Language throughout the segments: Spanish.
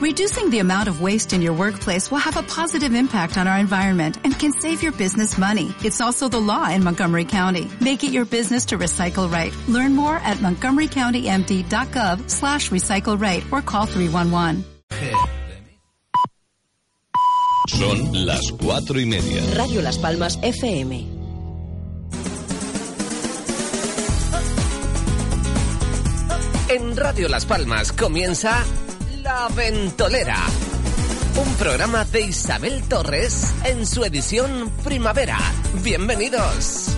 Reducing the amount of waste in your workplace will have a positive impact on our environment and can save your business money. It's also the law in Montgomery County. Make it your business to recycle right. Learn more at montgomerycountymd.gov slash recycle right or call 311. Son las cuatro y media. Radio Las Palmas FM. En Radio Las Palmas comienza La Ventolera. Un programa de Isabel Torres en su edición primavera. Bienvenidos.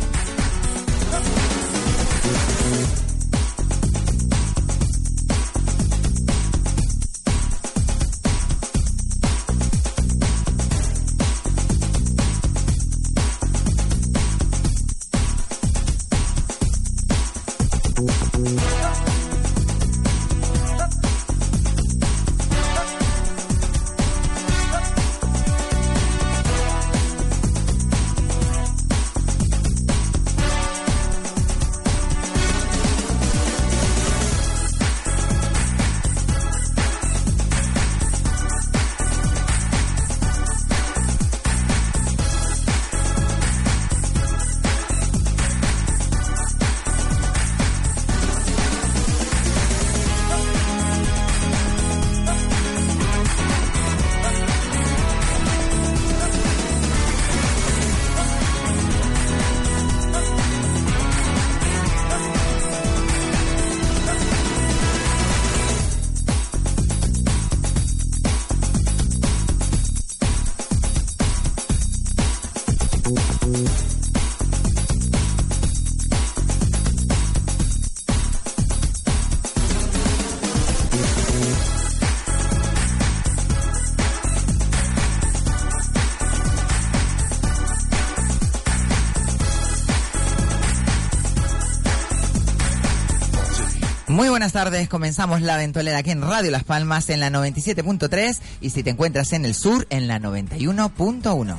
Muy buenas tardes, comenzamos la ventolera aquí en Radio Las Palmas en la 97.3 y si te encuentras en el sur en la 91.1.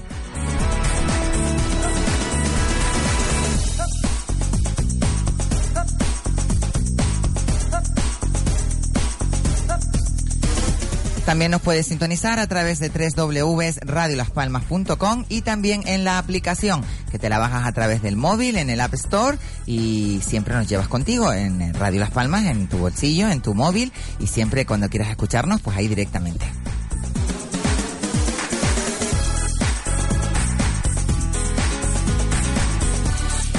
También nos puedes sintonizar a través de www.radiolaspalmas.com y también en la aplicación que te la bajas a través del móvil, en el App Store y siempre nos llevas contigo en Radio Las Palmas, en tu bolsillo, en tu móvil y siempre cuando quieras escucharnos, pues ahí directamente.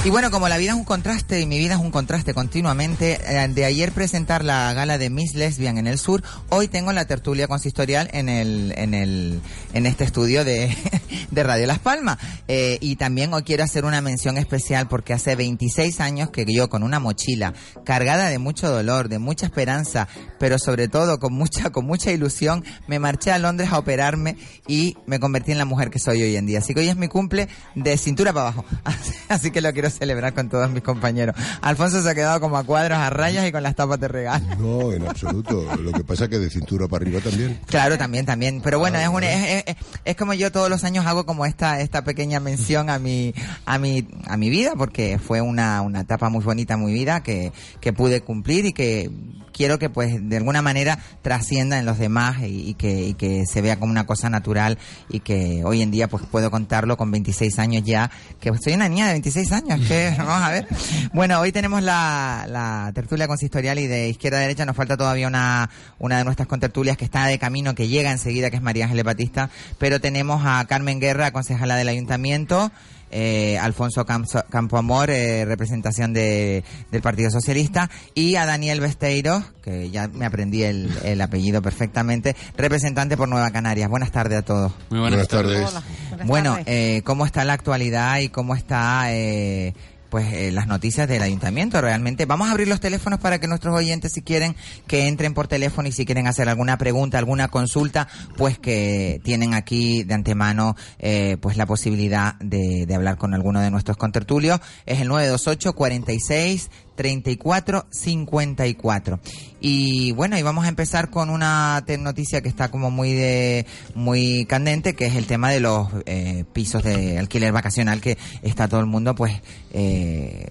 Y bueno, como la vida es un contraste y mi vida es un contraste continuamente, eh, de ayer presentar la gala de Miss Lesbian en el sur, hoy tengo la tertulia consistorial en el, en el, en este estudio de, de Radio Las Palmas. Eh, y también hoy quiero hacer una mención especial porque hace 26 años que yo con una mochila cargada de mucho dolor, de mucha esperanza, pero sobre todo con mucha, con mucha ilusión, me marché a Londres a operarme y me convertí en la mujer que soy hoy en día. Así que hoy es mi cumple de cintura para abajo. Así que lo quiero celebrar con todos mis compañeros. Alfonso se ha quedado como a cuadros, a rayas y con las tapas de regalo. No, en absoluto. Lo que pasa es que de cintura para arriba también. Claro, también, también. Pero bueno, es, un, es, es, es, como yo todos los años hago como esta, esta pequeña mención a mi, a mi, a mi vida, porque fue una, una etapa muy bonita mi vida que, que pude cumplir y que quiero que pues de alguna manera trascienda en los demás y, que, y, que, se vea como una cosa natural y que hoy en día pues puedo contarlo con 26 años ya, que soy una niña de 26 años, que vamos a ver. Bueno, hoy tenemos la, la tertulia consistorial y de izquierda a derecha. Nos falta todavía una, una de nuestras contertulias que está de camino, que llega enseguida, que es María Ángeles Batista, pero tenemos a Carmen Guerra, concejala del ayuntamiento, eh, Alfonso Campoamor, eh, representación de, del Partido Socialista, y a Daniel Besteiro, que ya me aprendí el, el, apellido perfectamente, representante por Nueva Canarias. Buenas tardes a todos. Muy buenas, buenas tardes. Hola. Buenas bueno, tardes. Eh, ¿cómo está la actualidad y cómo está eh, pues eh, las noticias del ayuntamiento. Realmente vamos a abrir los teléfonos para que nuestros oyentes si quieren que entren por teléfono y si quieren hacer alguna pregunta alguna consulta pues que tienen aquí de antemano eh, pues la posibilidad de, de, hablar con alguno de nuestros contertulios. Es el 928 46 34 54. Y bueno, y vamos a empezar con una noticia que está como muy de muy candente, que es el tema de los eh, pisos de alquiler vacacional que está todo el mundo pues eh,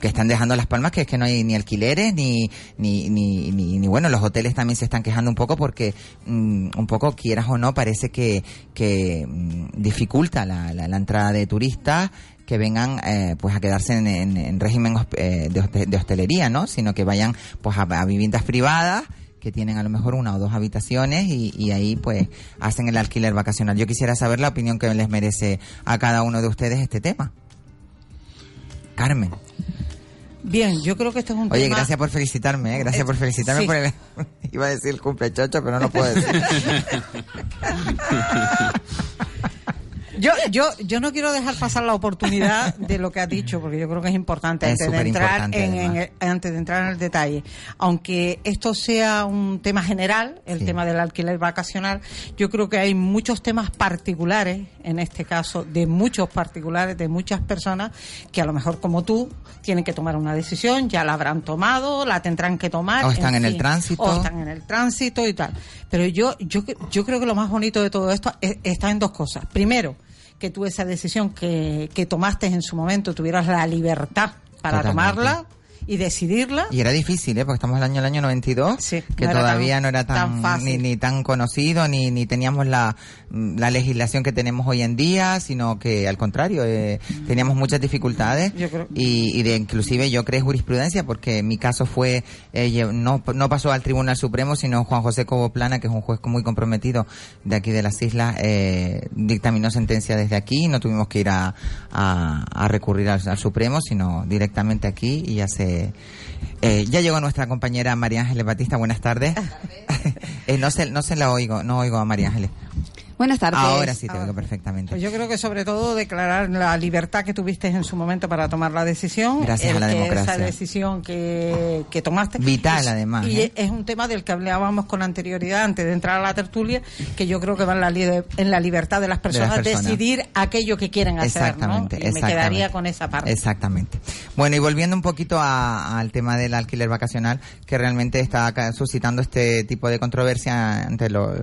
que están dejando las palmas, que es que no hay ni alquileres ni ni, ni, ni, bueno, los hoteles también se están quejando un poco porque mm, un poco quieras o no parece que que mm, dificulta la, la, la entrada de turistas que vengan eh, pues a quedarse en, en- en régimen eh, de, hoste- de hostelería, ¿no? Sino que vayan pues a, a viviendas privadas que tienen a lo mejor una o dos habitaciones y, y ahí pues hacen el alquiler vacacional. Yo quisiera saber la opinión que les merece a cada uno de ustedes este tema. Carmen. Bien, yo creo que este es un Oye, tema... gracias por felicitarme, ¿eh? gracias por felicitarme sí. por el... Iba a decir el cumplechocho, pero no lo puedo decir. Yo, yo, yo no quiero dejar pasar la oportunidad de lo que ha dicho, porque yo creo que es importante Es antes de, entrar en, antes de entrar en el detalle. Aunque esto sea un tema general, el Sí. tema del alquiler vacacional, yo creo que hay muchos temas particulares, en este caso, de muchos particulares, de muchas personas, que a lo mejor como tú, tienen que tomar una decisión, ya la habrán tomado, la tendrán que tomar. O están en el fin, tránsito. O están en el tránsito y tal. Pero yo, yo, yo creo que lo más bonito de todo esto es- está en dos cosas. Primero, que tú esa decisión que, que tomaste en su momento tuvieras la libertad para Totalmente. tomarla y decidirla. Y era difícil, ¿eh? Porque estamos en el año, el año 92, Sí, que no todavía tan- no era tan, tan fácil. ni, ni tan conocido, ni, ni teníamos la, la legislación que tenemos hoy en día, sino que al contrario, eh, teníamos muchas dificultades Yo creo- y, y de, inclusive yo creé jurisprudencia porque mi caso fue, eh, no, no pasó al Tribunal Supremo, sino Juan José Cobo Plana, que es un juez muy comprometido de aquí de las islas, eh, dictaminó sentencia desde aquí no tuvimos que ir a, a, a recurrir al, al Supremo, sino directamente aquí y ya se... Eh, ya llegó nuestra compañera María Ángeles Batista, buenas tardes. Eh, no se, no se la oigo, no oigo a María Ángeles. Buenas tardes. Ahora sí te oigo perfectamente. Pues yo creo que sobre todo declarar la libertad que tuviste en su momento para tomar la decisión. Gracias a la democracia. Esa decisión que, que tomaste. Vital, Y- además, Y ¿eh? es un tema del que hablábamos con anterioridad antes de entrar a la tertulia, que yo creo que va en la, li- en la libertad de las personas, personas. decidir aquello que quieren hacer. ¿no? Exactamente, me quedaría con esa parte. Exactamente. Bueno, y volviendo un poquito a- al tema del alquiler vacacional, que realmente está suscitando este tipo de controversia entre lo-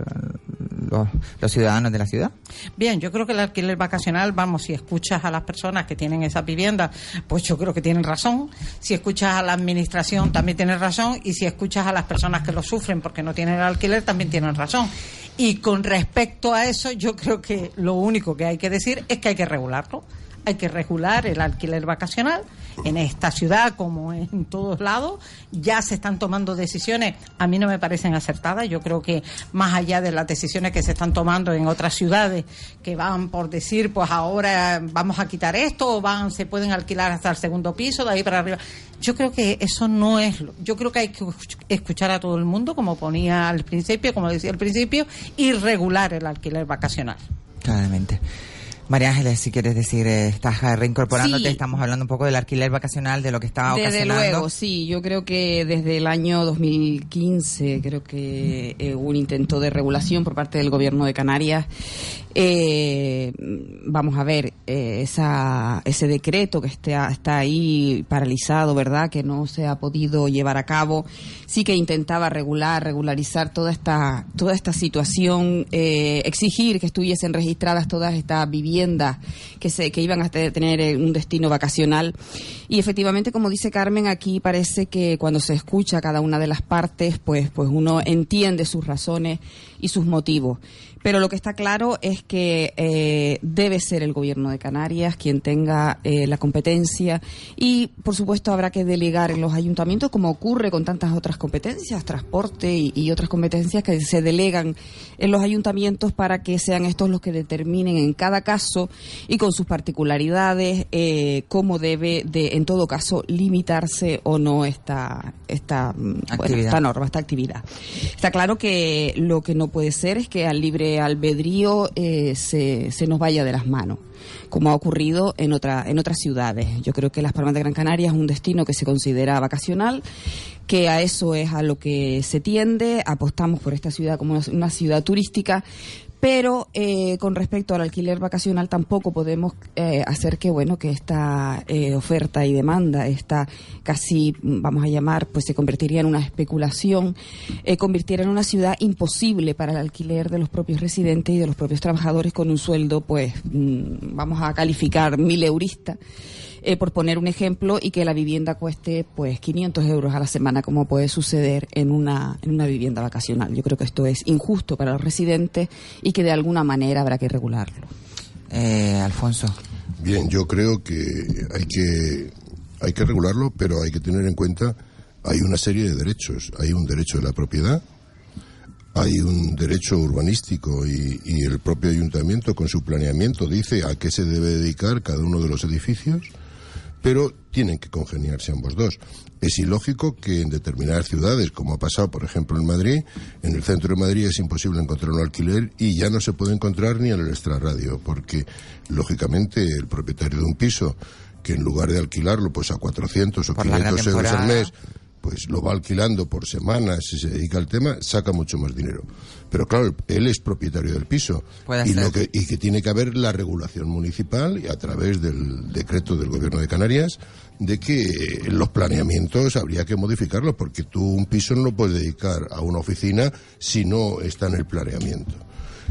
los, los ciudadanos de la ciudad. Bien, yo creo que el alquiler vacacional, vamos, si escuchas a las personas que tienen esa vivienda, pues yo creo que tienen razón. Si escuchas a la administración, también tienen razón. Y si escuchas a las personas que lo sufren porque no tienen el alquiler, también tienen razón. Y con respecto a eso, yo creo que lo único que hay que decir es que hay que regularlo. Hay que regular el alquiler vacacional en esta ciudad como en todos lados. Ya se están tomando decisiones, a mí no me parecen acertadas. Yo creo que más allá de las decisiones que se están tomando en otras ciudades que van por decir, pues ahora vamos a quitar esto o van se pueden alquilar hasta el segundo piso, de ahí para arriba. Yo creo que eso no es lo. Yo creo que hay que escuchar a todo el mundo, como ponía al principio, como decía al principio, y regular el alquiler vacacional. Claramente. María Ángeles, si quieres decir, eh, estás eh, reincorporándote, Sí. estamos hablando un poco del alquiler vacacional, de lo que estaba Desde ocasionando. luego, sí. Yo creo que desde el año 2015 creo que eh, hubo un intento de regulación por parte del gobierno de Canarias. Eh, vamos a ver, eh, esa, ese decreto que está, está ahí paralizado, ¿verdad? Que no se ha podido llevar a cabo. Sí que intentaba regular, regularizar toda esta, toda esta situación, eh, exigir que estuviesen registradas todas estas viviendas que se, que iban a te- tener eh, un destino vacacional. Y efectivamente, como dice Carmen, aquí parece que cuando se escucha cada una de las partes, pues, pues uno entiende sus razones y sus motivos. Pero lo que está claro es que eh, debe ser el gobierno de Canarias quien tenga eh, la competencia y, por supuesto, habrá que delegar en los ayuntamientos, como ocurre con tantas otras competencias, transporte y, y otras competencias que se delegan en los ayuntamientos para que sean estos los que determinen en cada caso y con sus particularidades eh, cómo debe, de, en todo caso, limitarse o no esta, esta, mm, bueno, Actividad. esta norma, esta actividad. Está claro que lo que no puede ser es que al libre albedrío eh, se, se nos vaya de las manos, como ha ocurrido en, otra, en otras ciudades. Yo creo que Las Palmas de Gran Canaria es un destino que se considera vacacional, que a eso es a lo que se tiende. Apostamos por esta ciudad como una ciudad turística, pero eh, con respecto al alquiler vacacional tampoco podemos eh, hacer que bueno que esta eh, oferta y demanda esta casi vamos a llamar pues se convertiría en una especulación convirtiera en una ciudad imposible para el alquiler de los propios residentes y de los propios trabajadores con un sueldo pues mm, vamos a calificar mil eurista eh, por poner un ejemplo, y que la vivienda cueste pues 500 euros a la semana, como puede suceder en una, en una vivienda vacacional. Yo creo que esto es injusto para los residentes y que de alguna manera habrá que regularlo. Eh, Alfonso. Bien, yo creo que hay que hay que regularlo, pero hay que tener en cuenta hay una serie de derechos. Hay un derecho de la propiedad, hay un derecho urbanístico y, y, el propio ayuntamiento con su planeamiento dice a qué se debe dedicar cada uno de los edificios pero tienen que congeniarse ambos dos. Es ilógico que en determinadas ciudades, como ha pasado, por ejemplo, en Madrid, en el centro de Madrid es imposible encontrar un alquiler y ya no se puede encontrar ni en el extrarradio, porque, lógicamente, el propietario de un piso, que en lugar de alquilarlo pues a 400 o 500 euros al mes, pues lo va alquilando por semanas y se dedica al tema, saca mucho más dinero. Pero claro, él es propietario del piso y, lo que, y que tiene que haber la regulación municipal y a través del decreto del gobierno de Canarias de que los planeamientos habría que modificarlos porque tú un piso no lo puedes dedicar a una oficina si no está en el planeamiento.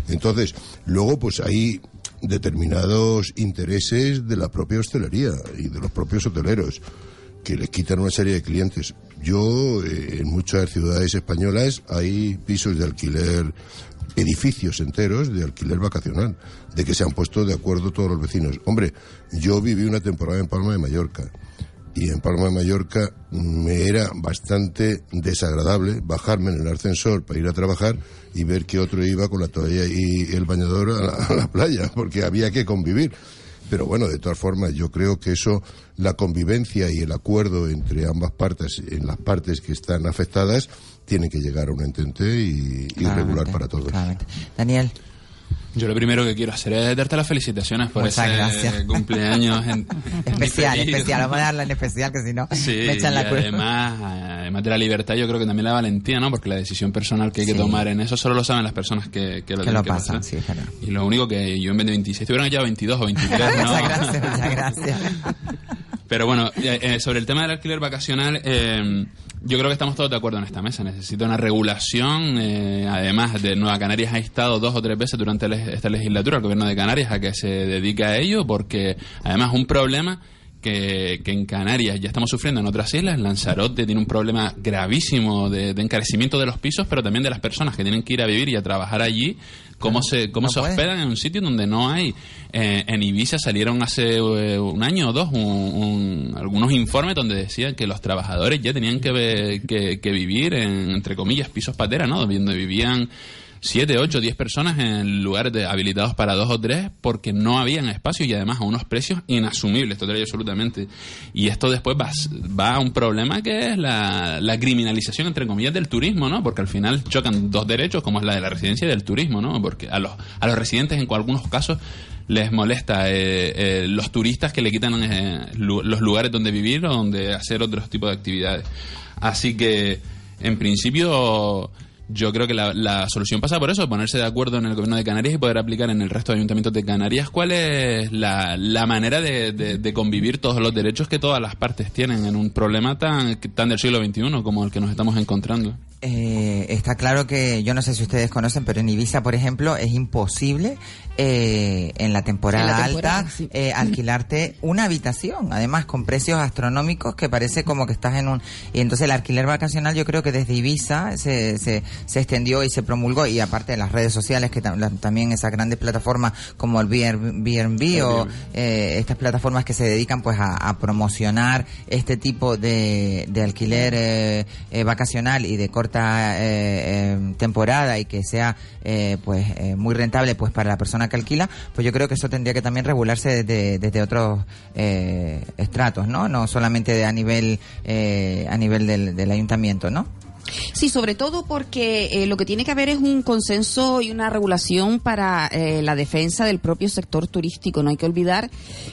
Entonces, luego pues hay determinados intereses de la propia hostelería y de los propios hoteleros que les quitan una serie de clientes. Yo, eh, en muchas ciudades españolas hay pisos de alquiler, edificios enteros de alquiler vacacional, de que se han puesto de acuerdo todos los vecinos. Hombre, yo viví una temporada en Palma de Mallorca y en Palma de Mallorca me era bastante desagradable bajarme en el ascensor para ir a trabajar y ver que otro iba con la toalla y el bañador a la playa, porque había que convivir. Pero bueno, de todas formas, yo creo que eso, la convivencia y el acuerdo entre ambas partes, en las partes que están afectadas, tiene que llegar a un entente y, regular para todos. Daniel. Yo lo primero que quiero hacer es darte las felicitaciones por ese cumpleaños especial, especial. Vamos a darla en especial, que si no me echan la culpa. Además, además de la libertad, yo creo que también la valentía, ¿no? Porque la decisión personal que hay que tomar en eso solo lo saben las personas que, que lo, que lo pasan. Sí, y lo único que yo en vez de 26, te hubieran ya 22 o 23, ¿no? muchas gracias, muchas gracias. Pero bueno, eh, eh, sobre el tema del alquiler vacacional, eh, yo creo que estamos todos de acuerdo en esta mesa. Necesita una regulación. además, de Nueva Canarias ha estado dos o tres veces durante esta legislatura el gobierno de Canarias a que se dedique a ello, porque además un problema que, en Canarias ya estamos sufriendo en otras islas. Lanzarote tiene un problema gravísimo de, encarecimiento de los pisos, pero también de las personas que tienen que ir a vivir y a trabajar allí. Cómo se cómo se hospedan en un sitio donde no hay eh, en Ibiza salieron hace eh, un año o dos algunos informes donde decían que los trabajadores ya tenían que, que, vivir en entre comillas pisos patera no donde vivían siete, ocho, diez personas en lugares de, habilitados para dos o tres porque no habían espacio y además a unos precios inasumibles, total y absolutamente. Y esto después va, a un problema que es la, la, criminalización, entre comillas, del turismo, ¿no? Porque al final chocan dos derechos como es la de la residencia y del turismo, ¿no? Porque a los, a los residentes en algunos casos les molesta eh, eh, los turistas que le quitan eh, los lugares donde vivir o donde hacer otros tipos de actividades. Así que, en principio, yo creo que la, solución pasa por eso, ponerse de acuerdo en el gobierno de Canarias y poder aplicar en el resto de ayuntamientos de Canarias cuál es la, manera de, convivir todos los derechos que todas las partes tienen en un problema tan, tan del siglo XXI como el que nos estamos encontrando. Eh, está claro que, yo no sé si ustedes conocen, pero en Ibiza, por ejemplo, es imposible eh, en la temporada, alta eh, alquilarte una habitación, además con precios astronómicos que parece como que estás en un... Y entonces el alquiler vacacional yo creo que desde Ibiza se, se, se extendió y se promulgó, y aparte de las redes sociales, que también esas grandes plataformas como el BNB o eh, estas plataformas que se dedican pues a, a promocionar este tipo de, de alquiler eh, eh, vacacional y de eh, em, temporada y que sea eh, pues eh, muy rentable pues para la persona que alquila, pues yo creo que eso tendría que también regularse desde, desde otros estratos, ¿no? No solamente a nivel a nivel del, del ayuntamiento, ¿no? Sí, sobre todo porque eh, lo que tiene que haber es un consenso y una regulación para eh, la defensa del propio sector turístico. No hay que olvidar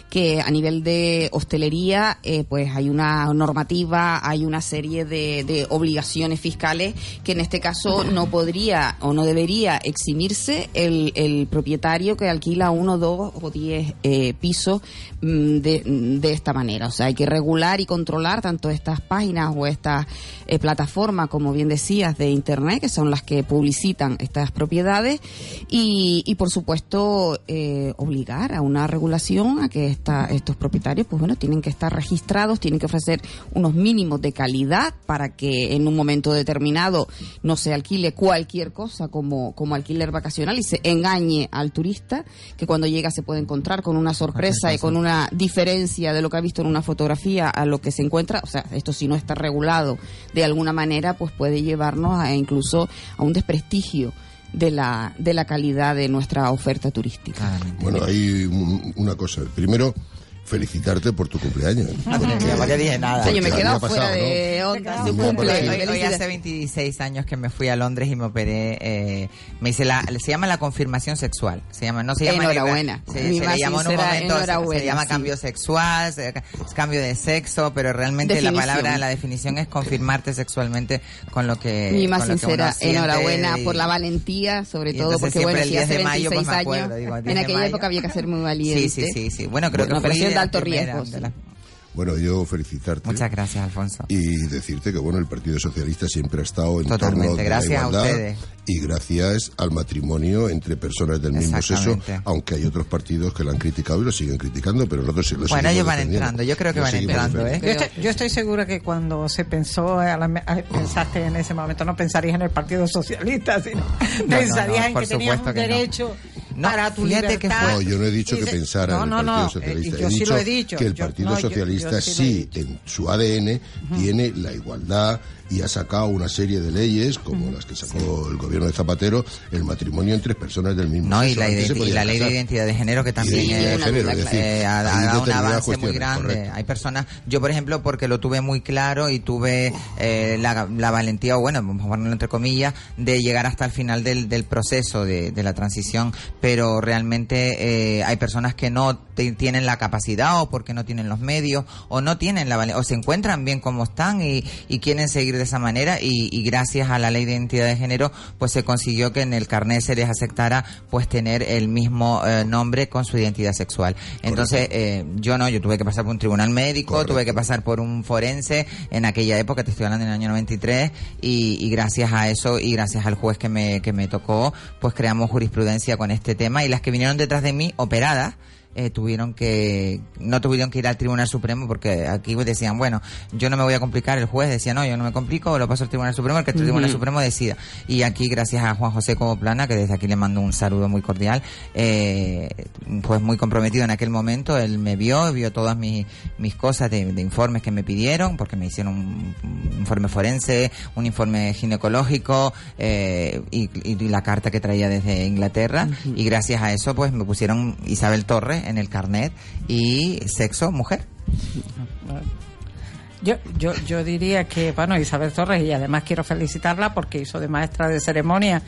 que a nivel de hostelería, eh, pues hay una normativa, hay una serie de, de obligaciones fiscales que en este caso no podría o no debería eximirse el, el propietario que alquila uno, dos o diez eh, pisos mm, de, de esta manera. O sea, hay que regular y controlar tanto estas páginas o estas eh, plataformas, como bien decías, de Internet, que son las que publicitan estas propiedades, y, y por supuesto eh, obligar a una regulación a que esta, estos propietarios, pues bueno, tienen que estar registrados, tienen que ofrecer unos mínimos de calidad para que en un momento determinado no se alquile cualquier cosa como, como alquiler vacacional y se engañe al turista, que cuando llega se puede encontrar con una sorpresa y con una diferencia de lo que ha visto en una fotografía a lo que se encuentra. O sea, esto si no está regulado de alguna manera, pues puede llevarnos a incluso a un desprestigio de la, de la calidad de nuestra oferta turística. Bueno, hay un- una cosa. Primero, felicitarte por tu cumpleaños. Porque- Ya le dije nada. O sea, yo me he quedado fuera pasado, de ¿no? onda. Cumple. Hoy, hace 26 años que me fui a Londres y me operé. eh, me hice la, se llama la confirmación sexual. Se llama, no se llama. Enhorabuena. Se, Mi se más le llamó en un sincera momento. se- Se, llama sí. cambio sexual, se- es cambio de sexo, pero realmente Definición. la palabra, la definición es confirmarte sexualmente con lo que. Mi más sincera enhorabuena y- por la valentía, sobre y todo porque, siempre bueno, el si 10 hace de mayo, 26 pues me acuerdo, años, digo, 10 en aquella mayo. época había que ser muy valiente. Sí, sí, sí, sí. Bueno, creo Bueno, que operación de alto primera, riesgo, de Bueno, yo felicitarte. Muchas gracias, Alfonso. Y decirte que bueno, el Partido Socialista siempre ha estado en Totalmente, torno de gracias la a ustedes. y gracias al matrimonio entre personas del mismo sexo, aunque hay otros partidos que lo han criticado y lo siguen criticando, pero nosotros sí lo Bueno, ellos van entrando, yo creo que Lo van entrando, ¿eh? Yo estoy, yo estoy segura que cuando se pensó, a la a- pensaste en ese momento, no pensarías en el Partido Socialista, sino no, pensarías no, en que tenías un que derecho No, para tu fíjate que libertad. fue- No, yo no he dicho que pensara no, en no, el Partido no, Socialista. eh, yo sí lo he dicho. que el Yo- Partido no, yo- Socialista yo sí he sí, dicho. en su ADN, tiene la igualdad y ha sacado una serie de leyes, como las que sacó el gobierno de Zapatero, el matrimonio entre personas del mismo No, y sexo. identi- y la ley de identidad de género que también Y de es- género, es decir, eh, ha, dado un avance muy grande. correcto. Hay personas, yo por ejemplo, porque lo tuve muy claro y tuve eh, la, la valentía, o bueno, vamos a ponerlo entre comillas, de llegar hasta el final del, del proceso de, de la transición, pero realmente eh, hay personas que no te- tienen la capacidad o porque no tienen los medios o no tienen la valentía, o se encuentran bien como están y, y quieren seguir de esa manera y, y gracias a la ley de identidad de género pues se consiguió que en el carnet se les aceptara pues tener el mismo eh, nombre con su identidad sexual. Entonces eh, yo no, yo tuve que pasar por un tribunal médico, Correcto. tuve que pasar por un forense en aquella época, te estoy hablando en el año 93 y, y gracias a eso y gracias al juez que me, que me tocó pues creamos jurisprudencia con este tema y las que vinieron detrás de mí operadas eh, tuvieron que no tuvieron que ir al Tribunal Supremo porque aquí decían bueno yo no me voy a complicar el juez decía no yo no me complico lo paso al Tribunal Supremo que el Tribunal Supremo decida y aquí gracias a Juan José Coboplana que desde aquí le mando un saludo muy cordial eh, pues muy comprometido en aquel momento él me vio vio todas mis mis cosas de, de informes que me pidieron porque me hicieron un, un informe forense un informe ginecológico eh, y, y la carta que traía desde Inglaterra. Y gracias a eso pues me pusieron Isabel Torres en el carnet y sexo mujer. Yo, yo, yo diría que, bueno, Isabel Torres, y además quiero felicitarla porque hizo de maestra de ceremonia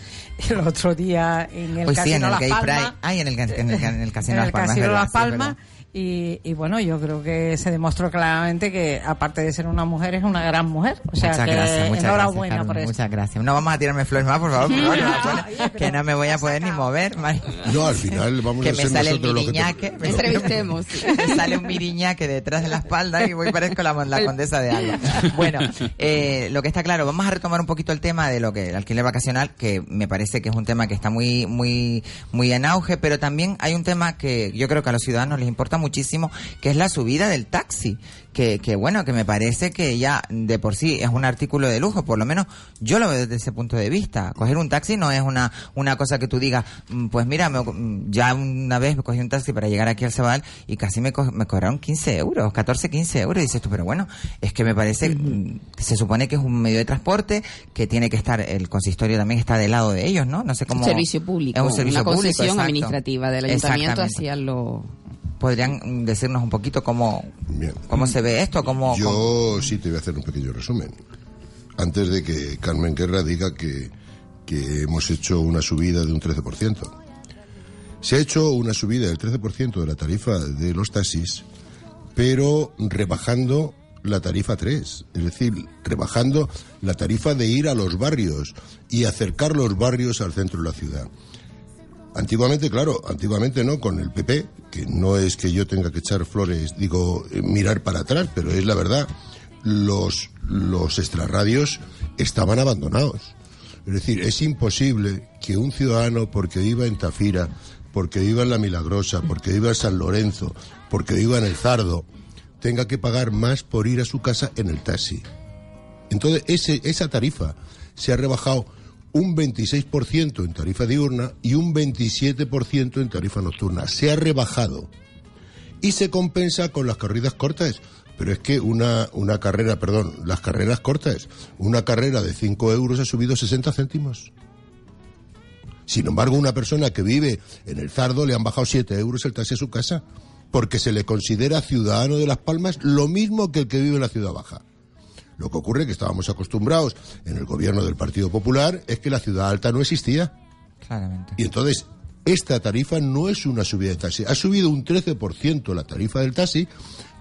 el otro día en el Pues sí, en Casino el Las Gay Palmas. Pride. Ay, en el, en el, en el Casino en Las. Casino Palmas. Y, y bueno, yo creo que se demostró claramente que, aparte de ser una mujer, es una gran mujer. O sea, muchas que gracias, muchas enhorabuena gracias, por eso. Muchas gracias. No vamos a tirarme flores más, por favor, por favor, que, me no me voy a poder ni mover. Mari. No, al final vamos que a me ser sale el te- me- Entrevistemos. me sale un miriñaque detrás de la espalda y voy parezco la, la condesa de Alba. Bueno, eh, lo que está claro, vamos a retomar un poquito el tema de lo que el alquiler vacacional, que me parece que es un tema que está muy, muy, muy en auge, pero también hay un tema que yo creo que a los ciudadanos les importa muchísimo, que es la subida del taxi. Que, que bueno, que me parece que ya de por sí es un artículo de lujo, por lo menos yo lo veo desde ese punto de vista. Coger un taxi no es una, una cosa que tú digas, "Mm, pues mira, me- mm, ya una vez me cogí un taxi para llegar aquí al Cebal y casi me, co- me cobraron 15 euros, 14, 15 euros. Y dices tú, pero bueno, es que me parece, mm, se supone que es un medio de transporte que tiene que estar, el consistorio también está del lado de ellos, ¿no? No sé cómo. Un servicio público, Es un servicio una concesión administrativa del ayuntamiento hacia lo... ¿Podrían decirnos un poquito cómo, Bien. cómo se ve esto? Cómo, cómo- Yo sí te voy a hacer un pequeño resumen. antes de que Carmen Guerra diga que, que hemos hecho una subida de un 13%. Se ha hecho una subida del 13% de la tarifa de los taxis, pero rebajando la tarifa 3, es decir, rebajando la tarifa de ir a los barrios y acercar los barrios al centro de la ciudad. Antiguamente, claro, antiguamente no, con el PP, que no es que yo tenga que echar flores, digo, eh, mirar para atrás, pero es la verdad, los, los extrarradios estaban abandonados. Es decir, es imposible que un ciudadano, porque viva en Tafira, porque viva en La Milagrosa, porque viva en San Lorenzo, porque viva en El Zardo, tenga que pagar más por ir a su casa en el taxi. Entonces, ese, esa tarifa se ha rebajado un 26% en tarifa diurna y un 27% en tarifa nocturna. Se ha rebajado. Y se compensa con las corridas cortas. Pero es que una, una carrera, perdón, las carreras cortas, una carrera de 5 euros ha subido 60 céntimos. Sin embargo, una persona que vive en el Zardo le han bajado 7 euros el taxi a su casa, porque se le considera ciudadano de Las Palmas lo mismo que el que vive en la ciudad baja. Lo que ocurre que estábamos acostumbrados en el gobierno del Partido Popular es que la ciudad alta no existía. Claramente. Y entonces, esta tarifa no es una subida de taxi. Ha subido un 13% la tarifa del taxi,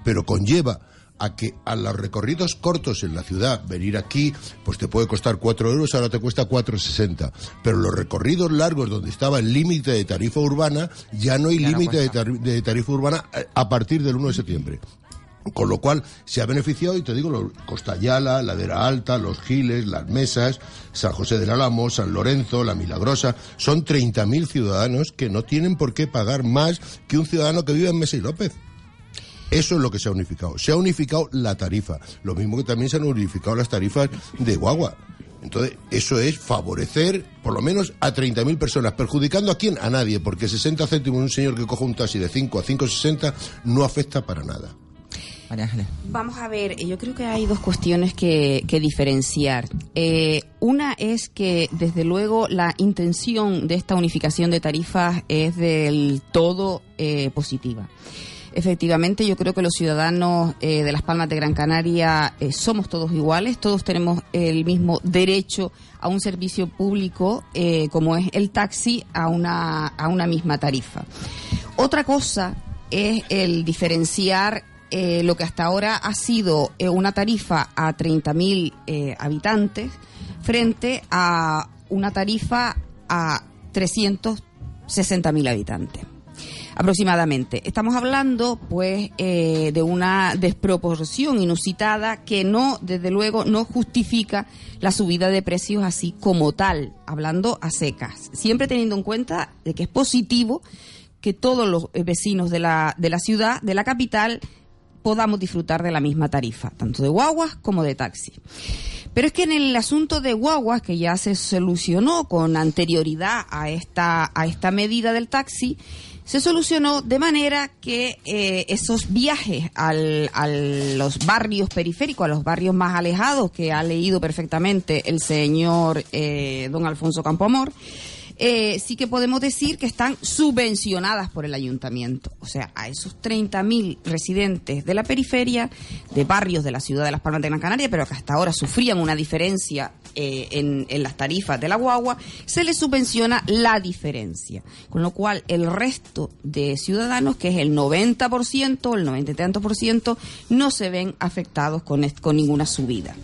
pero conlleva a que a los recorridos cortos en la ciudad, venir aquí, pues te puede costar 4 euros, ahora te cuesta 4,60. Pero los recorridos largos donde estaba el límite de tarifa urbana, ya no hay no límite de, tar- de tarifa urbana eh, a partir del 1 de septiembre. Con lo cual se ha beneficiado, y te digo, los- Costayala, Ladera Alta, Los Giles, Las Mesas, San José del Álamo, San Lorenzo, La Milagrosa. Son 30.000 ciudadanos que no tienen por qué pagar más que un ciudadano que vive en Mesa y López. Eso es lo que se ha unificado. Se ha unificado la tarifa. Lo mismo que también se han unificado las tarifas de guagua. Entonces, eso es favorecer por lo menos a 30.000 personas. ¿Perjudicando a quién? A nadie, porque 60 céntimos un señor que coja un taxi de 5 a 5,60 no afecta para nada. Vamos a ver, yo creo que hay dos cuestiones que, diferenciar. Eh, una es que, desde luego, la intención de esta unificación de tarifas es del todo eh, positiva. Efectivamente, yo creo que los ciudadanos eh, de las Palmas de Gran Canaria somos todos iguales, todos tenemos el mismo derecho a un servicio público como es el taxi a una, a una misma tarifa. Otra cosa es el diferenciar eh, lo que hasta ahora ha sido eh, una tarifa a 30.000 eh, habitantes frente a una tarifa a 360.000 habitantes aproximadamente. Estamos hablando, pues, eh, de una desproporción inusitada que no, desde luego, no justifica la subida de precios así como tal, hablando a secas. Siempre teniendo en cuenta de que es positivo que todos los vecinos de la, de la ciudad, de la capital, podamos disfrutar de la misma tarifa, tanto de guaguas como de taxi. Pero es que en el asunto de guaguas, que ya se solucionó con anterioridad a esta, a esta medida del taxi, se solucionó de manera que eh, esos viajes al, a los barrios periféricos, a los barrios más alejados, que ha leído perfectamente el señor eh, don Alfonso Campoamor, eh, sí que podemos decir que están subvencionadas por el ayuntamiento. O sea, a esos 30.000 residentes de la periferia, de barrios de la ciudad de Las Palmas de Gran Canaria, pero que hasta ahora sufrían una diferencia eh, en, las tarifas de la guagua, se les subvenciona la diferencia. Con lo cual, el resto de ciudadanos, que es el 90%, el 90 y tanto por ciento, no se ven afectados con, con ninguna subida.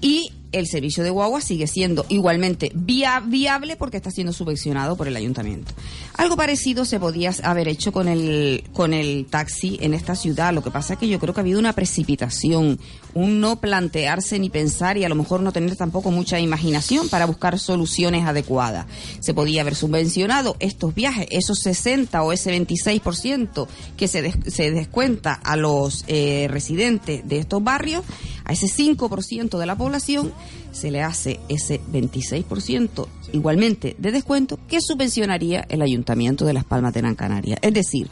Y el servicio de guagua sigue siendo igualmente via- viable porque está siendo subvencionado por el ayuntamiento. Algo parecido se podía haber hecho con el, con el taxi en esta ciudad. Lo que pasa es que yo creo que ha habido una precipitación, un no plantearse ni pensar y a lo mejor no tener tampoco mucha imaginación para buscar soluciones adecuadas. Se podía haber subvencionado estos viajes, esos 60 o ese 26% que se, des- se descuenta a los eh, residentes de estos barrios, a ese 5% de la población se le hace ese 26% igualmente de descuento que subvencionaría el Ayuntamiento de Las Palmas de Gran Canaria. Es decir,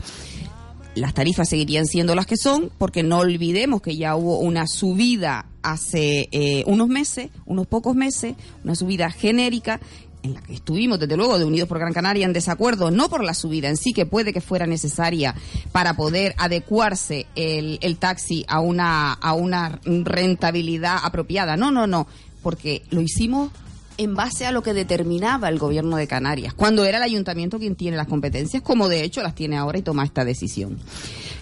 las tarifas seguirían siendo las que son, porque no olvidemos que ya hubo una subida hace eh, unos meses, unos pocos meses, una subida genérica en la que estuvimos, desde luego, de Unidos por Gran Canaria en desacuerdo, no por la subida en sí, que puede que fuera necesaria para poder adecuarse el, el taxi a una, a una rentabilidad apropiada. No, no, no porque lo hicimos en base a lo que determinaba el gobierno de Canarias, cuando era el ayuntamiento quien tiene las competencias, como de hecho las tiene ahora y toma esta decisión.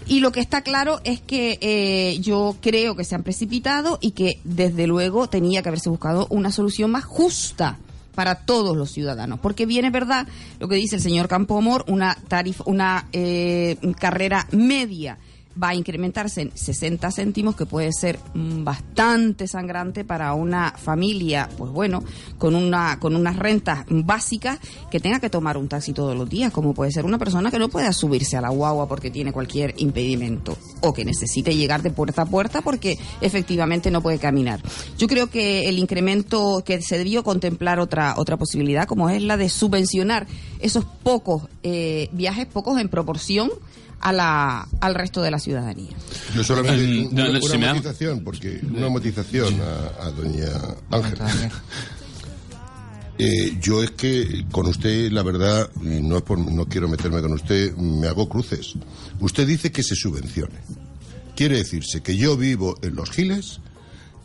Y lo que está claro es que eh, yo creo que se han precipitado y que desde luego tenía que haberse buscado una solución más justa para todos los ciudadanos, porque viene verdad lo que dice el señor Campomor, una tarifa, una eh, carrera media va a incrementarse en 60 céntimos, que puede ser mm, bastante sangrante para una familia, pues bueno, con una con unas rentas básicas que tenga que tomar un taxi todos los días, como puede ser una persona que no pueda subirse a la guagua porque tiene cualquier impedimento o que necesite llegar de puerta a puerta porque efectivamente no puede caminar. Yo creo que el incremento que se debió contemplar otra otra posibilidad, como es la de subvencionar esos pocos eh, viajes, pocos en proporción a la, al resto de la ciudadanía. Yo solamente Eh, una, no, no, una si da- matización, porque una matización a, a doña Ángela. Eh, yo es que con usted, la verdad, y no, es por- no quiero meterme con usted, me hago cruces. Usted dice que se subvencione. Quiere decirse que yo vivo en Los Giles,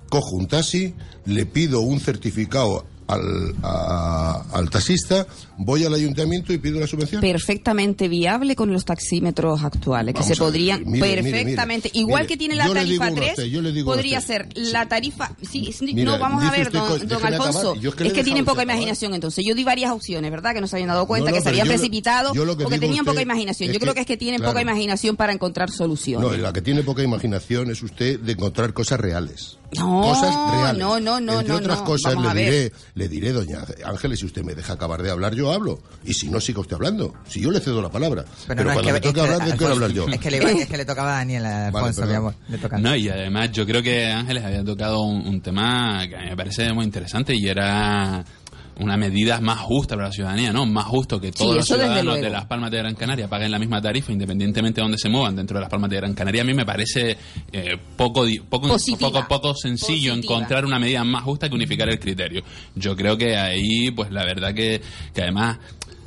cojo un taxi, le pido un certificado al, a- al taxista, voy al ayuntamiento y pido la subvención. Perfectamente viable con los taxímetros actuales, que se ver, podrían mire, perfectamente, mire, igual que tiene la tarifa una a 3, usted, yo le digo una a podría ser la tarifa, sí, no, vamos a ver, don, don Alfonso, acabar, es que es que tienen poca acabar. imaginación, entonces yo di varias opciones, ¿verdad? Que no se habían dado cuenta, No, no, que se habían precipitado, que o que a tenían poca imaginación. Yo creo que- que es que tienen claro. poca imaginación para encontrar soluciones. No, la que tiene poca imaginación es usted de encontrar cosas reales. No, cosas reales. no, no, no, Entre no, otras no. cosas le diré, le diré, doña Ángeles, si usted me deja acabar de hablar, yo hablo. Y si no, siga usted hablando. Si yo le cedo la palabra. Pero, no, es cuando que- me es toque que- hablar, ¿de qué quiero hablar yo? Es que le, iba- es que le tocaba a Daniela, Vale, Alfonso, mi amor. Le toca a No, y además yo creo que Ángeles había tocado un, un tema que a mí me parece muy interesante y era una medida más justa para la ciudadanía, ¿no? Más justo que todos los ciudadanos de Las Palmas de Gran Canaria paguen la misma tarifa independientemente de dónde se muevan dentro de Las Palmas de Gran Canaria. A mí me parece eh, poco, poco, Positiva. poco, poco sencillo Positiva. encontrar una medida más justa que unificar el criterio. Yo creo que ahí, pues la verdad que, que además...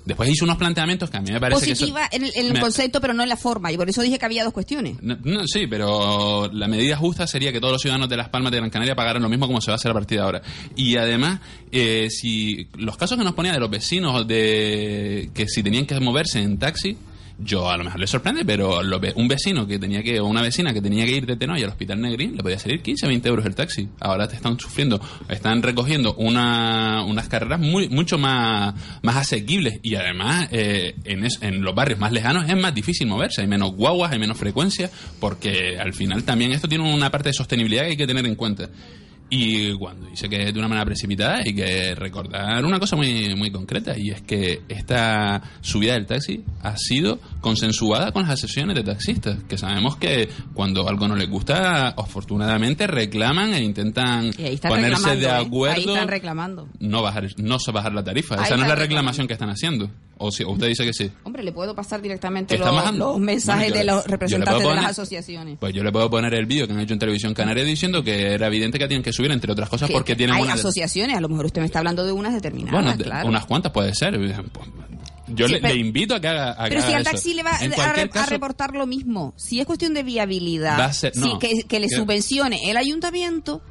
Después hizo unos planteamientos que a mí me parece que... eso- Positiva en el, en el concepto, pero no en la forma, y por eso dije que había dos cuestiones. no, no, sí, pero la medida justa sería que todos los ciudadanos de Las Palmas de Gran Canaria pagaran lo mismo como se va a hacer a partir de ahora. Y además, eh, si los casos que nos ponía de los vecinos de que si tenían que moverse en taxi, yo a lo mejor les sorprende, pero lo un vecino que tenía que, o una vecina que tenía que ir de Tenoy al Hospital Negrín, le podía salir 15 o 20 euros el taxi. Ahora te están sufriendo, están recogiendo una, unas carreras muy, mucho más, más asequibles y además eh, en, es- en los barrios más lejanos es más difícil moverse, hay menos guaguas, hay menos frecuencia, porque al final también esto tiene una parte de sostenibilidad que hay que tener en cuenta. Y cuando dice que es de una manera precipitada hay que recordar una cosa muy, muy concreta y es que esta subida del taxi ha sido consensuada con las asociaciones de taxistas, que sabemos que cuando algo no les gusta, afortunadamente reclaman e intentan ponerse de ¿eh? acuerdo Ahí están reclamando. no bajar no bajar la tarifa. Ahí Esa no es la reclamación que están haciendo. O si usted dice que sí. Hombre, le puedo pasar directamente ¿Que está los, los mensajes Bueno, yo- de los representantes puedo de poner- las asociaciones. Pues yo le puedo poner el vídeo que han hecho en Televisión Canaria diciendo que era evidente que tienen que subir, entre otras cosas, Que porque tienen hay una... asociaciones, a lo mejor usted me está hablando de unas determinadas, Bueno, claro. unas cuantas puede ser. Yo Sí, le, pero- le invito a que haga, a que Pero si haga al eso. taxi le va a, reportar lo mismo, si es cuestión de viabilidad, ser- no. que, que le subvencione el ayuntamiento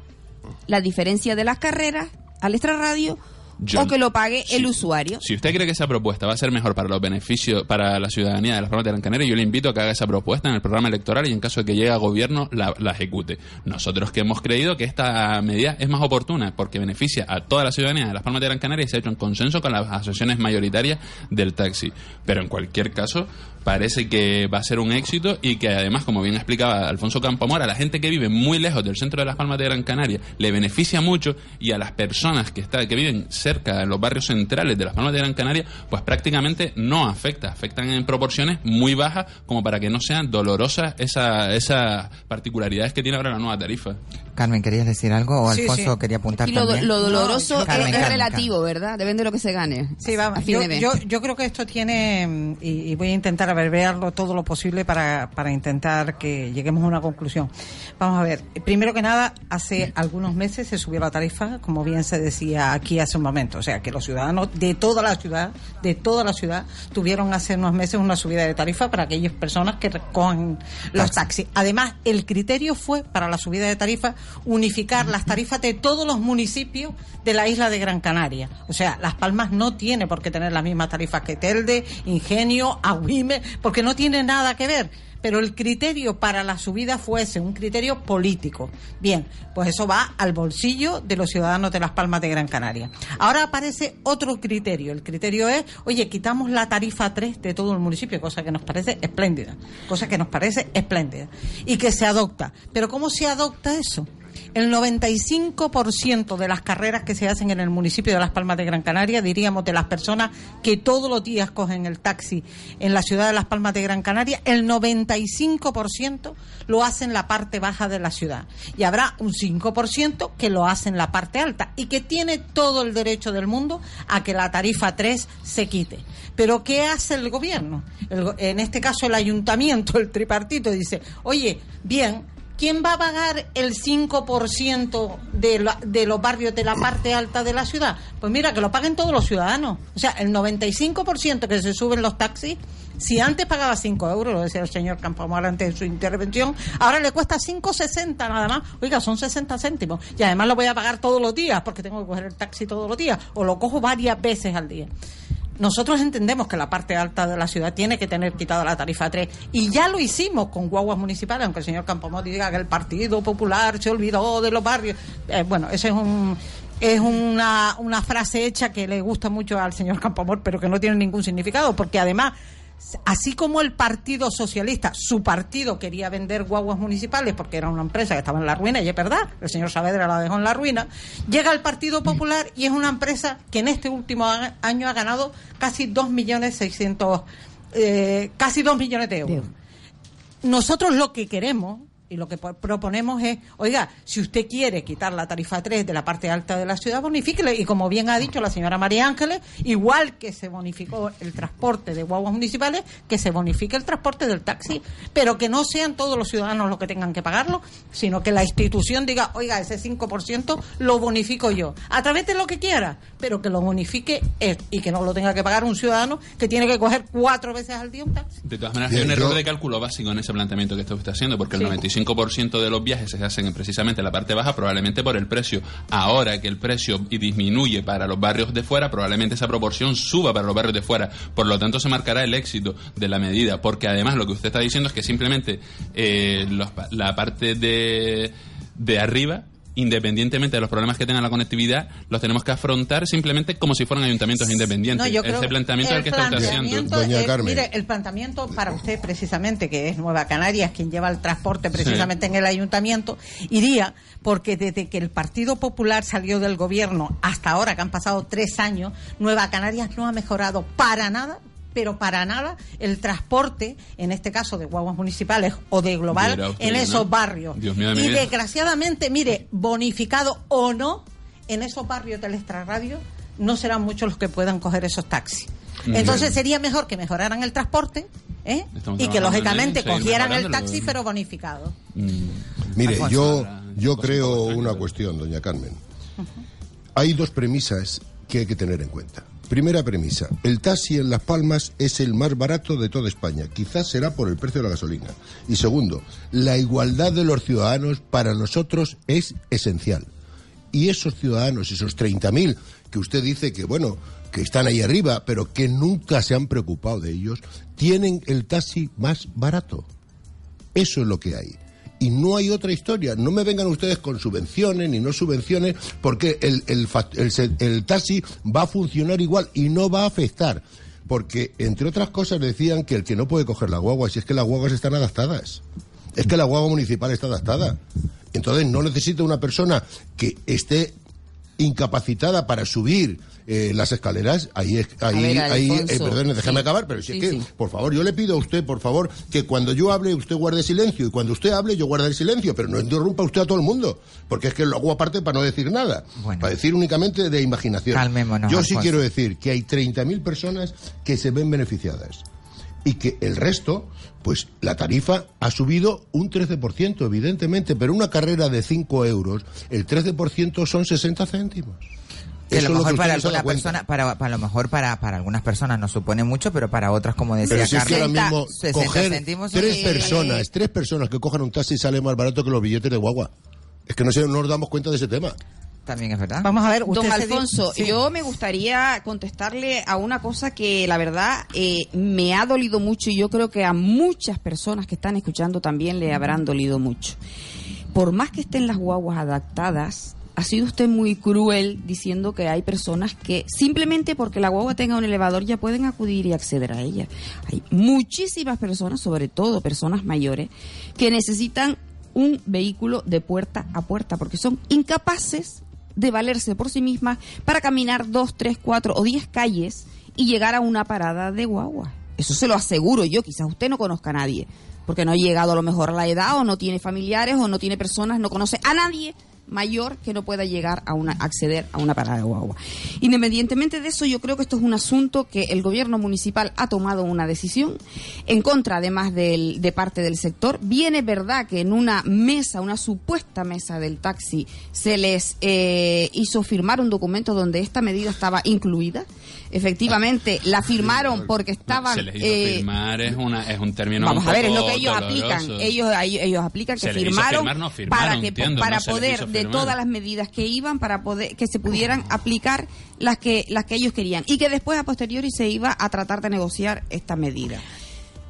la diferencia de las carreras al extrarradio Yo- o que lo pague Sí. el usuario. Si usted cree que esa propuesta va a ser mejor para los beneficios, para la ciudadanía de las Palmas de Gran Canaria, yo le invito a que haga esa propuesta en el programa electoral y en caso de que llegue a gobierno la, la ejecute. Nosotros que hemos creído que esta medida es más oportuna porque beneficia a toda la ciudadanía de las Palmas de Gran Canaria y se ha hecho en consenso con las asociaciones mayoritarias del taxi. Pero en cualquier caso, parece que va a ser un éxito y que además, como bien explicaba Alfonso Campomora, a la gente que vive muy lejos del centro de las Palmas de Gran Canaria le beneficia mucho y a las personas que, está, que viven cerca de los barrios centrales de las Palmas de Gran Canaria, pues prácticamente no afecta, afectan en proporciones muy bajas como para que no sean dolorosas esa- esas particularidades que tiene ahora la nueva tarifa. Carmen, ¿querías decir algo? ¿O Alfonso sí. quería apuntar Y lo, también? lo doloroso No, Carmen, es, es Carmen, relativo, ¿verdad? Depende de lo que se gane. Sí, vamos. Yo, yo, yo creo que esto tiene, y, y voy a intentar abreviarlo todo lo posible para, para intentar que lleguemos a una conclusión. Vamos a ver, primero que nada, hace algunos meses se subió la tarifa, como bien se decía aquí hace un momento. O sea, que los ciudadanos de toda la ciudad, de toda la ciudad, tuvieron hace unos meses una subida de tarifa para aquellas personas que recogen los taxis. Además, el criterio fue para la subida de tarifa unificar las tarifas de todos los municipios de la isla de Gran Canaria. O sea, Las Palmas no tiene por qué tener las mismas tarifas que Telde, Ingenio, Agüime, porque no tiene nada que ver pero el criterio para la subida fuese un criterio político. Bien, pues eso va al bolsillo de los ciudadanos de Las Palmas de Gran Canaria. Ahora aparece otro criterio. El criterio es, oye, quitamos la tarifa 3 de todo el municipio, cosa que nos parece espléndida, cosa que nos parece espléndida, y que se adopta. Pero ¿cómo se adopta eso? El 95% de las carreras que se hacen en el municipio de Las Palmas de Gran Canaria, diríamos de las personas que todos los días cogen el taxi en la ciudad de Las Palmas de Gran Canaria, el 95% lo hace en la parte baja de la ciudad. Y habrá un 5% que lo hace en la parte alta y que tiene todo el derecho del mundo a que la tarifa 3 se quite. Pero ¿qué hace el gobierno? en este caso el ayuntamiento, el tripartito, dice, oye, bien, ¿quién va a pagar el 5% de, de los barrios de la parte alta de la ciudad? Pues mira, que lo paguen todos los ciudadanos. O sea, el 95% que se suben los taxis, si antes pagaba 5 euros, lo decía el señor Campomar antes de su intervención, ahora le cuesta 5,60 nada más. Oiga, son 60 céntimos. Y además lo voy a pagar todos los días, porque tengo que coger el taxi todos los días, o lo cojo varias veces al día. Nosotros entendemos que la parte alta de la ciudad tiene que tener quitada la tarifa 3 y ya lo hicimos con guaguas municipales, aunque el señor Campomón diga que el Partido Popular se olvidó de los barrios. Eh, bueno, ese es un es una, una frase hecha que le gusta mucho al señor Campomor, pero que no tiene ningún significado, porque además así como el Partido Socialista, su partido quería vender guaguas municipales porque era una empresa que estaba en la ruina, y es verdad, el señor Saavedra la dejó en la ruina, llega el Partido Popular y es una empresa que en este último año ha ganado casi 2 millones 600, eh, casi 2 millones de euros. Nosotros lo que queremos y lo que proponemos es, oiga, si usted quiere quitar la tarifa 3 de la parte alta de la ciudad, bonifíquele. Y como bien ha dicho la señora María Ángeles, igual que se bonificó el transporte de guaguas municipales, que se bonifique el transporte del taxi. Pero que no sean todos los ciudadanos los que tengan que pagarlo, sino que la institución diga, oiga, ese 5% lo bonifico yo. A través de lo que quiera, pero que lo bonifique él y que no lo tenga que pagar un ciudadano que tiene que coger cuatro veces al día un taxi. De todas maneras, hay un error de cálculo básico en ese planteamiento que está usted haciendo, porque el 95 5% de los viajes se hacen precisamente en la parte baja, probablemente por el precio. Ahora que el precio disminuye para los barrios de fuera, probablemente esa proporción suba para los barrios de fuera. Por lo tanto, se marcará el éxito de la medida, porque además lo que usted está diciendo es que simplemente eh, la parte de, de arriba independientemente de los problemas que tenga la conectividad, los tenemos que afrontar simplemente como si fueran ayuntamientos independientes. Ese planteamiento es el que está usted haciendo. Doña Carmen. Mire, el planteamiento para usted precisamente, que es Nueva Canarias quien lleva el transporte precisamente en el ayuntamiento, iría porque desde que el Partido Popular salió del gobierno hasta ahora, que han pasado tres años, Nueva Canarias no ha mejorado para nada pero para nada el transporte, en este caso de guaguas municipales o de global, en esos barrios. y desgraciadamente, mire, bonificado o no, en esos barrios del extrarradio no serán muchos los que puedan coger esos taxis. Entonces sería mejor que mejoraran el transporte ¿eh? y que lógicamente cogieran el taxi pero bonificado. Mm. Mire, yo, yo creo una cuestión, doña Carmen. Hay dos premisas que hay que tener en cuenta. Primera premisa, el taxi en Las Palmas es el más barato de toda España. Quizás será por el precio de la gasolina. Y segundo, la igualdad de los ciudadanos para nosotros es esencial. Y esos ciudadanos, esos 30.000 que usted dice que, bueno, que están ahí arriba, pero que nunca se han preocupado de ellos, tienen el taxi más barato. Eso es lo que hay y no hay otra historia. No me vengan ustedes con subvenciones ni no subvenciones, porque el, el, el, taxi va a funcionar igual y no va a afectar. Porque, entre otras cosas, decían que el que no puede coger la guagua, si es que las guaguas están adaptadas. Es que la guagua municipal está adaptada. Entonces, no necesita una persona que esté incapacitada para subir eh, las escaleras, ahí, ahí, ahí eh, perdón, déjame acabar, pero si es que, por favor, yo le pido a usted, por favor, que cuando yo hable usted guarde silencio y cuando usted hable yo guarde el silencio, pero no interrumpa usted a todo el mundo, porque es que lo hago aparte para no decir nada, para decir únicamente de imaginación. yo sí quiero decir que hay 30.000 personas que se ven beneficiadas y que el resto, pues la tarifa ha subido un 13%, evidentemente, pero una carrera de 5 euros, el 13% son 60 céntimos. Que a lo mejor para alguna persona, para, para lo mejor para, para algunas personas no supone mucho, pero para otras, como decía Pero si es que ahora Carmen, mismo 60 coger céntimos tres personas, tres personas que cojan un taxi sale más barato que los billetes de guagua. Es que no, se, no nos damos cuenta de ese tema. También es verdad. Vamos a ver, Don usted se di- Alfonso, Sí. yo me gustaría contestarle a una cosa que la verdad eh, me ha dolido mucho y yo creo que a muchas personas que están escuchando también le habrán dolido mucho. Por más que estén las guaguas adaptadas, ha sido usted muy cruel diciendo que hay personas que simplemente porque la guagua tenga un elevador ya pueden acudir y acceder a ella. Hay muchísimas personas, sobre todo personas mayores, que necesitan un vehículo de puerta a puerta porque son incapaces de valerse por sí mismas para caminar dos, tres, cuatro o diez calles y llegar a una parada de guagua. Eso se lo aseguro yo, quizás usted no conozca a nadie, porque no ha llegado a lo mejor a la edad o no tiene familiares o no tiene personas, no conoce a nadie mayor que no pueda llegar a una acceder a una parada de guagua. Independientemente de eso, yo creo que esto es un asunto que el gobierno municipal ha tomado una decisión en contra, además de parte del sector. Viene verdad que en una mesa, una supuesta mesa del taxi, se les eh, hizo firmar un documento donde esta medida estaba incluida. Efectivamente, la firmaron porque estaban. Se les hizo eh, firmar es, una, es un término Vamos un a ver, es lo que ellos doloroso. aplican. Ellos, ellos, aplican que firmaron, firmar, no, firmaron, para que entiendo, para no poder de todas las medidas que iban para poder que se pudieran aplicar las que las que ellos querían y que después a posteriori se iba a tratar de negociar esta medida.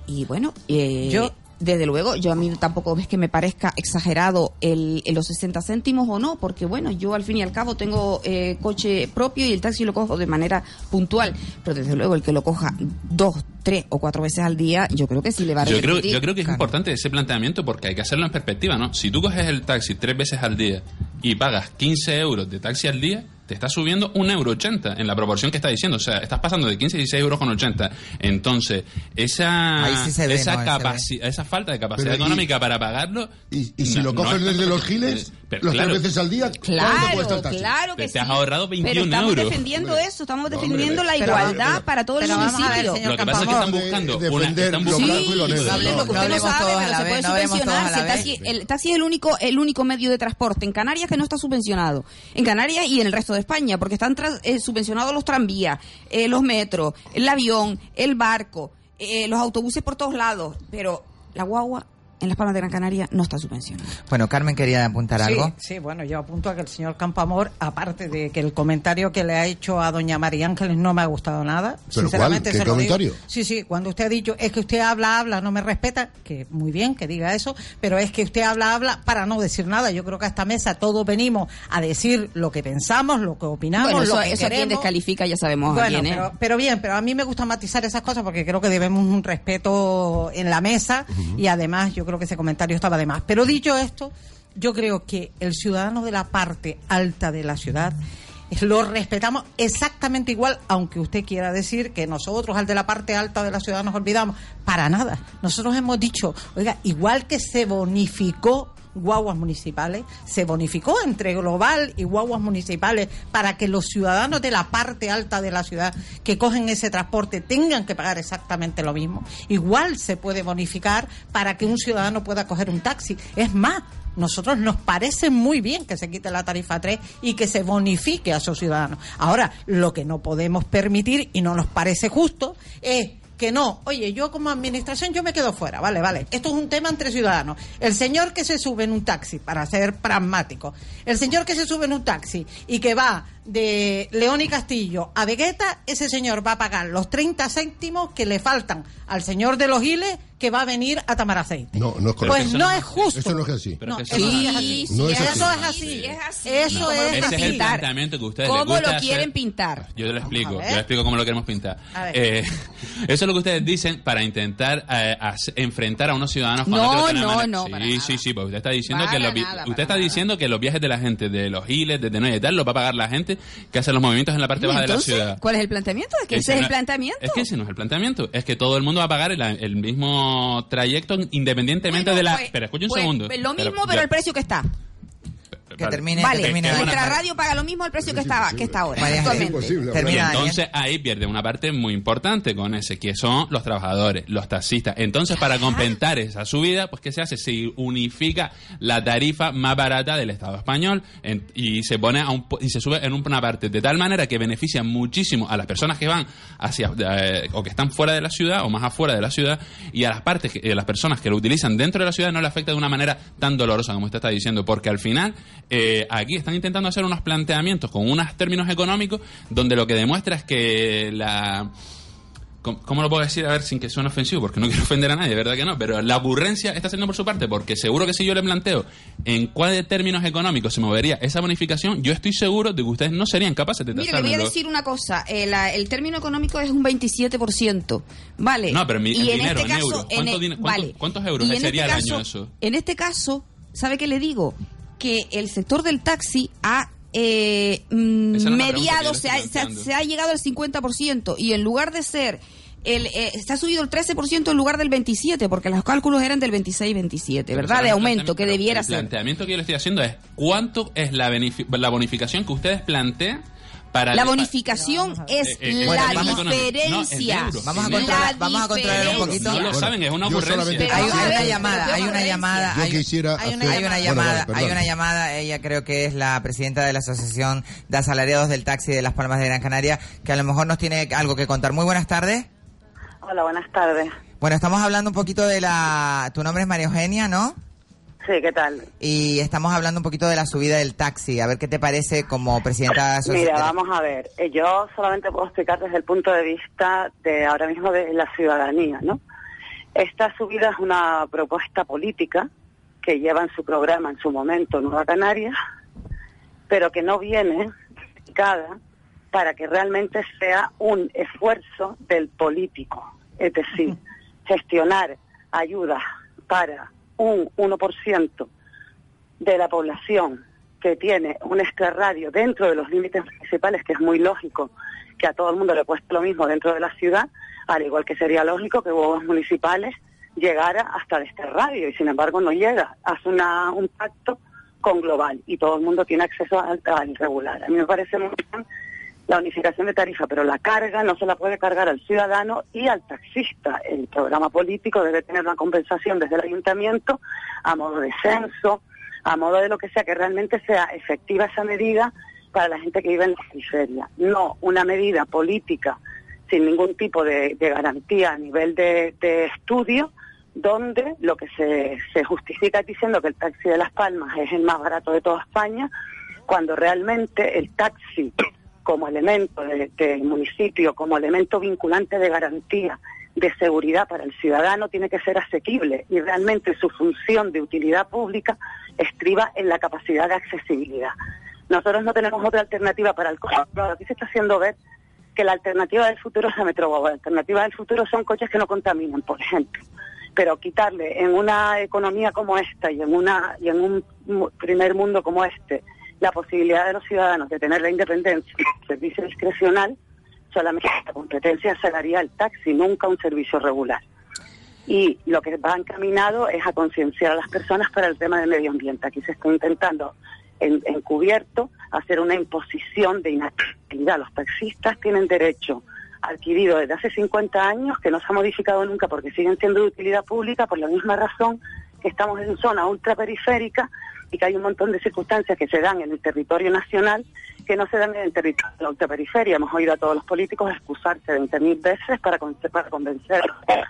Y bueno, eh, Yo- desde luego, yo a mí tampoco ves que me parezca exagerado el, el los 60 céntimos o no, porque bueno, yo al fin y al cabo tengo eh, coche propio y el taxi lo cojo de manera puntual, pero desde luego el que lo coja dos, tres o cuatro veces al día, yo creo que sí le va a Yo creo, yo creo que es importante ese planteamiento porque hay que hacerlo en perspectiva, ¿no? Si tú coges el taxi tres veces al día y pagas 15 euros de taxi al día, te está subiendo un euro ochenta en la proporción que está diciendo. O sea, estás pasando de 15 a 16 euros con 80. Entonces, esa, sí se ve, esa, ¿no? Esa falta de capacidad Pero y- económica para pagarlo... Y, y si no- lo no coges es- desde los giles, Pero los claro, tres veces al día, ¿cuánto Claro, cuesta el taxi? claro que Te- sí. te has ahorrado 21 Pero estamos euros. defendiendo Hombre, eso, estamos no, defendiendo hombre, la igualdad pero- para todo el pero vamos a ver, municipio. señor Lo que pasa es que están buscando... De- una- están buscando- y lo negro. Sí, No, lo que no usted no sabe, todos pero se puede no todos subvencionar. el, taxi, el taxi es el único, el único medio de transporte en Canarias que no está subvencionado. En Canarias y en el resto de España, porque están eh, subvencionados los tranvías, eh, los metros, el avión, el barco, eh, los autobuses por todos lados. Pero la guagua en las Palmas de Gran Canaria no está subvencionada. Bueno, Carmen quería apuntar Sí, algo. sí, bueno, yo apunto a que el señor Campamor, aparte de que el comentario que le ha hecho a doña María Ángeles no me ha gustado nada, ¿Pero sinceramente cuál? ¿Qué se lo digo. comentario? Sí, sí, cuando usted ha dicho, es que usted habla, habla, no me respeta, que muy bien que diga eso, pero es que usted habla, habla para no decir nada. Yo creo que a esta mesa todos venimos a decir lo que pensamos, lo que opinamos, bueno, eso, que eso quien descalifica ya sabemos a quién, ¿eh? pero, pero bien, pero a mí me gusta matizar esas cosas porque creo que debemos un respeto en la mesa y además yo creo que ese comentario estaba de más. Pero dicho esto, yo creo que el ciudadano de la parte alta de la ciudad lo respetamos exactamente igual, aunque usted quiera decir que nosotros al de la parte alta de la ciudad nos olvidamos. Para nada. Nosotros hemos dicho, oiga, igual que se bonificó guaguas municipales, se bonificó entre global y guaguas municipales para que los ciudadanos de la parte alta de la ciudad que cogen ese transporte tengan que pagar exactamente lo mismo. Igual se puede bonificar para que un ciudadano pueda coger un taxi. Es más, nosotros nos parece muy bien que se quite la tarifa 3 y que se bonifique a esos ciudadanos. Ahora, lo que no podemos permitir y no nos parece justo es que no, oye, yo como administración yo me quedo fuera, vale, vale. Esto es un tema entre ciudadanos. El señor que se sube en un taxi, para ser pragmático, el señor que se sube en un taxi y que va de León y Castillo a Vegueta, ese señor va a pagar los 30 céntimos que le faltan al señor de los Giles que va a venir a tomar aceite. No, no es correcto. Pues no es justo. Eso no es así. No, eso eso sí no- es así. No es eso así. es así. Sí, es así. Eso es ese es el planteamiento que ustedes ¿Cómo les gusta lo hacer. quieren pintar? Yo te lo explico, yo le explico cómo lo queremos pintar. A ver. Eh, eso es lo que ustedes dicen para intentar eh, enfrentar a unos ciudadanos No, de no, no, Sí, para sí, nada. sí, porque usted está diciendo Para que los nada, usted está nada. diciendo que los viajes de la gente de los giles, de Tenoya y tal, los va a pagar la gente que hace los movimientos en la parte baja de la ciudad. ¿Cuál es el planteamiento? Es que ese, Ese es el planteamiento. Es que ese no es el planteamiento. Es que todo el mundo va a pagar el, el mismo trayecto independientemente Bueno, de la. pues- pero escucha un pues, segundo. Lo mismo, pero, el precio que está. Que termine, Vale, que termine. nuestra radio paga lo mismo el precio que estaba que está ahora. Y Termina, Daniel. entonces ahí pierde una parte muy importante con ese, que son los trabajadores, los taxistas. Entonces, para compensar esa subida, pues ¿qué se hace? Se unifica la tarifa más barata del Estado español en- y se pone a un, po- y se sube en una parte de tal manera que beneficia muchísimo a las personas que van hacia eh, o que están fuera de la ciudad o más afuera de la ciudad y a las partes que, eh, las personas que lo utilizan dentro de la ciudad no le afecta de una manera tan dolorosa como usted está diciendo porque al final eh, aquí están intentando hacer unos planteamientos con unos términos económicos donde lo que demuestra es que la ¿Cómo lo puedo decir? A ver, sin que suene ofensivo, porque no quiero ofender a nadie, ¿verdad que no? Pero la ocurrencia está haciendo por su parte, porque seguro que si yo le planteo en cuáles términos económicos se movería esa bonificación, yo estoy seguro de que ustedes no serían capaces de Mire, le voy a decir una cosa. eh, la- el término económico es un 27%. Vale. No, pero mi- Y en dinero, en caso, euros. ¿Cuánto el- din- cuánto- vale. cuántos euros sería este al año eso? En este caso, ¿sabe qué le digo? Que el sector del taxi ha eh, mm, mediado, se ha, se, ha, planteando. se ha llegado al 50% y en lugar de ser... El, eh, se ha subido el 13% en lugar del 27%, porque los cálculos eran del 26-27, Pero ¿verdad? De el aumento que debiera el ser. planteamiento que yo le estoy haciendo es cuánto es la, la bonificación que ustedes plantean para... La bonificación es Eh, eh, la bueno, vamos a- no, de diferencia. euros. Vamos a La controlar, vamos a controlar un diferencia. poquito. No lo saben, es una ocurrencia. solamente- Hay, una llamada, hay una llamada, Yo hay, quisiera hay una, hacer- hay una Bueno, llamada, vale, hay una llamada, ella creo que es la presidenta de la Asociación de Asalariados del Taxi de Las Palmas de Gran Canaria, que a lo mejor nos tiene algo que contar. Muy buenas tardes. Hola, buenas tardes. Bueno, estamos hablando un poquito de la... Tu nombre es María Eugenia, ¿no? Sí, ¿qué tal? Y estamos hablando un poquito de la subida del taxi. A ver qué te parece como presidenta de. Mira, vamos a ver. Eh, Yo solamente puedo explicar desde el punto de vista de ahora mismo de la ciudadanía, ¿no? Esta subida es una propuesta política que lleva en su programa en su momento Nueva Canarias, pero que no viene explicada para que realmente sea un esfuerzo del político. Es decir, gestionar ayudas para un 1% de la población que tiene un extrarradio dentro de los límites municipales, que es muy lógico que a todo el mundo le cueste lo mismo dentro de la ciudad, al igual que sería lógico que huevos municipales llegara hasta el extrarradio y sin embargo no llega. Hace un pacto con global y todo el mundo tiene acceso al, al regular. A mí me parece muy bien la unificación de tarifa, pero la carga no se la puede cargar al ciudadano y al taxista. El programa político debe tener una compensación desde el ayuntamiento a modo de censo, a modo de lo que sea, que realmente sea efectiva esa medida para la gente que vive en la periferia. No una medida política sin ningún tipo de, garantía a nivel de, estudio, donde lo que se, justifica diciendo que el taxi de Las Palmas es el más barato de toda España, cuando realmente el taxi como elemento de- del municipio, como elemento vinculante de garantía de seguridad para el ciudadano, tiene que ser asequible y realmente su función de utilidad pública estriba en la capacidad de accesibilidad. Nosotros no tenemos otra alternativa para el coche. Pero Aquí se está haciendo ver que la alternativa del futuro es la Metroboba. La alternativa del futuro son coches que no contaminan, por ejemplo. Pero quitarle en una economía como esta y en, un primer mundo como este la posibilidad de los ciudadanos de tener la independencia, servicio discrecional, solamente la competencia salarial taxi, nunca un servicio regular. Y lo que va encaminado es a concienciar a las personas para el tema del medio ambiente. Aquí se está intentando, en- encubierto, hacer una imposición de inactividad. Los taxistas tienen derecho adquirido desde hace 50 años, que no se ha modificado nunca porque siguen siendo de utilidad pública por la misma razón que estamos en zona ultraperiférica y que hay un montón de circunstancias que se dan en el territorio nacional que no se dan en el territorio de la ultraperiferia. Hemos oído a todos los políticos excusarse 20.000 veces para, para convencer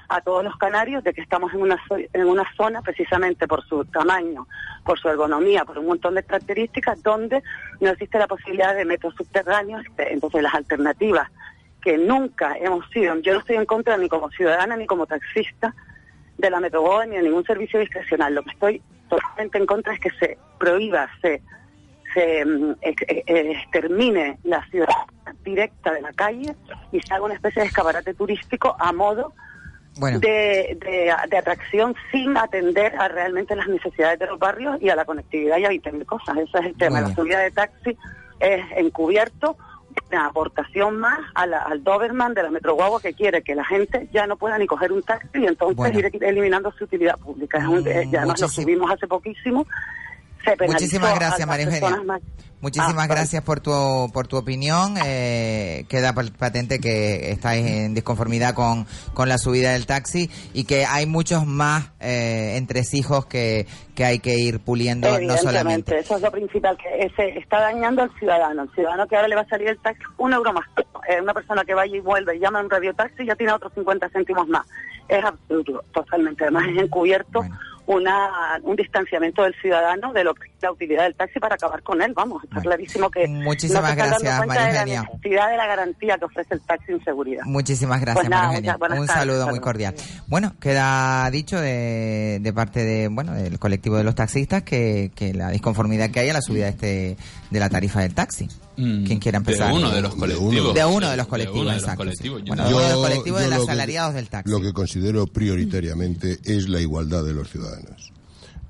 a todos los canarios de que estamos en una, en una zona precisamente por su tamaño, por su ergonomía, por un montón de características donde no existe la posibilidad de metros subterráneos. Entonces las alternativas que nunca hemos sido, yo no estoy en contra ni como ciudadana ni como taxista de la Metroboda ni de ningún servicio discrecional. Lo que estoy totalmente en contra es que se prohíba, se, se mm, ex- eh, extermine la ciudad directa de la calle y se haga una especie de escaparate turístico a modo Bueno. de, de, de atracción sin atender a realmente las necesidades de los barrios y a la conectividad y a 20.000 cosas. Ese es el tema. La subida de taxi es encubierto una aportación más a la- al Doberman de la Metro Guagua que quiere que la gente ya no pueda ni coger un taxi y entonces Bueno. ir eliminando su utilidad pública. Es un- eh, ya nos lo subimos hace poquísimo se Muchísimas gracias, María Eugenia. más- Muchísimas Ah, gracias por tu, por tu opinión. Eh, queda pa- patente que estáis en disconformidad con, con la subida del taxi y que hay muchos más eh, entresijos que, que hay que ir puliendo, no solamente. eso es lo principal, que se está dañando al ciudadano. El ciudadano que ahora le va a salir el taxi un euro más. Eh, una persona que vaya y vuelve y llama a un radiotaxi ya tiene otros 50 céntimos más. Es absurdo, totalmente. Además es encubierto una, un distanciamiento del ciudadano de lo la utilidad del taxi para acabar con él. Vamos, está clarísimo que Muchísimas no gracias, cuenta María de la Eugenia. necesidad de la garantía que ofrece el taxi en seguridad. Muchísimas gracias, Pues nada, María Eugenia. Un saludo muy cordial. Bueno, queda dicho de, de parte de bueno del colectivo de los taxistas que, que la disconformidad que hay a la subida este de la tarifa del taxi. ¿Quién quiera empezar? Mm, De uno de los colectivos. De uno de los colectivos, exacto, Bueno, de uno de los colectivos de los asalariados del taxi. Lo que considero prioritariamente es la igualdad de los ciudadanos.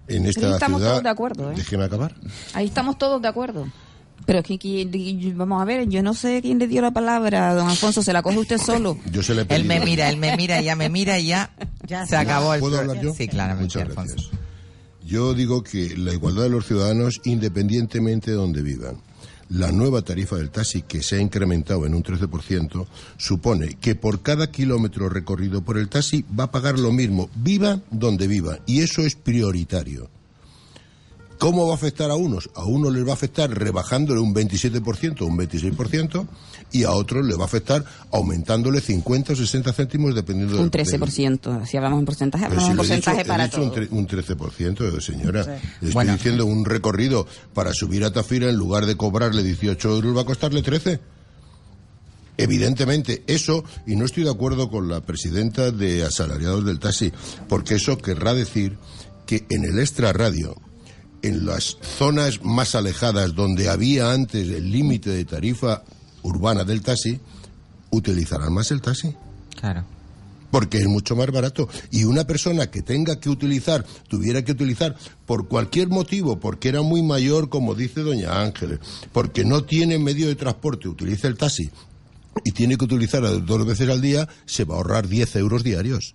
En esta ahí estamos ciudad, todos de acuerdo, ¿eh? déjeme acabar. Ahí estamos todos de acuerdo. Pero es que, que- vamos a ver, yo no sé quién le dio la palabra, don Alfonso, se la coge usted solo. Yo se le he Él me mira, él me mira, ya me mira y ya, se acabó el ¿Puedo hablar yo? Sí, claramente, Muchas Alfonso. gracias. Yo digo que la igualdad de los ciudadanos, independientemente de donde vivan. La nueva tarifa del taxi, que se ha incrementado en un 13%, supone que por cada kilómetro recorrido por el taxi va a pagar lo mismo, viva donde viva. Y eso es prioritario. ¿Cómo va a afectar a unos? A unos les va a afectar rebajándole un 27% o un 26% y a otros les va a afectar aumentándole 50 o 60 céntimos dependiendo Un del- 13%, si hablamos en porcentaje, hablamos si en le he dicho- porcentaje he para un, tre- un 13%, señora. Sí. Le estoy Bueno. diciendo un recorrido para subir a Tafira, en lugar de cobrarle 18 euros, va a costarle 13. Evidentemente, eso, y no estoy de acuerdo con la presidenta de asalariados del taxi, porque eso querrá decir que en el extra radio, en las zonas más alejadas donde había antes el límite de tarifa urbana del taxi, utilizarán más el taxi Claro. porque es mucho más barato. Y una persona que tenga que utilizar, tuviera que utilizar por cualquier motivo, porque era muy mayor, como dice doña Ángeles, porque no tiene medio de transporte, utiliza el taxi y tiene que utilizar dos veces al día, se va a ahorrar 10 euros diarios.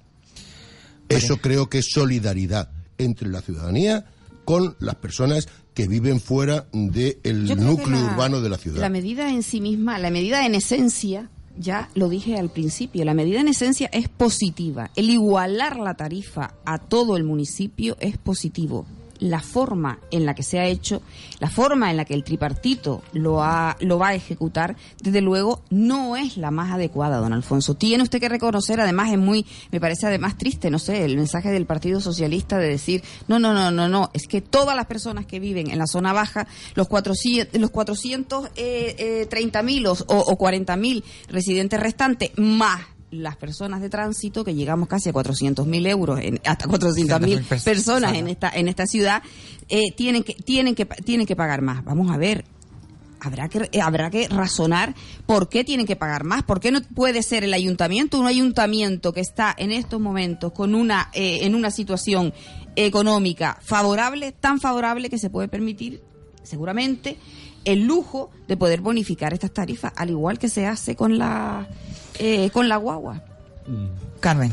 Eso creo que es solidaridad entre la ciudadanía con las personas que viven fuera del núcleo la- urbano de la ciudad. La medida en sí misma, la medida en esencia, ya lo dije al principio, la medida en esencia es positiva. El igualar la tarifa a todo el municipio es positivo. La forma en la que se ha hecho, la forma en la que el tripartito lo, ha, lo va a ejecutar, desde luego no es la más adecuada, don Alfonso. Tiene usted que reconocer, además es muy, me parece además triste, no sé, el mensaje del Partido Socialista de decir, no, no, no, no, no, es que todas las personas que viven en la zona baja, los 400, los 430 mil o, o 40 mil residentes restantes, más las personas de tránsito, que llegamos casi a 400 mil euros, en- hasta 400 mil 400.000 pers- personas en personas. esta, en esta ciudad, eh, tienen, que, tienen, que, tienen que pagar más. Vamos a ver, habrá que eh, habrá que razonar por qué tienen que pagar más, por qué no puede ser el ayuntamiento un ayuntamiento que está en estos momentos con una eh, en una situación económica favorable, tan favorable que se puede permitir seguramente el lujo de poder bonificar estas tarifas, al igual que se hace con la eh, con la guagua. Carmen.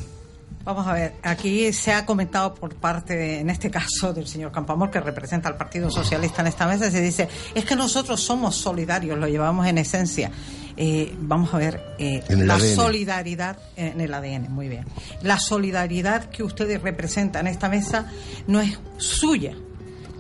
Vamos a ver, aquí se ha comentado por parte, de- en este caso, del señor Campamor, que representa al Partido Socialista en esta mesa, se dice, es que nosotros somos solidarios, lo llevamos en esencia. Eh, vamos a ver, eh, la ADN. solidaridad en el ADN, muy bien. La solidaridad que ustedes representan en esta mesa no es suya.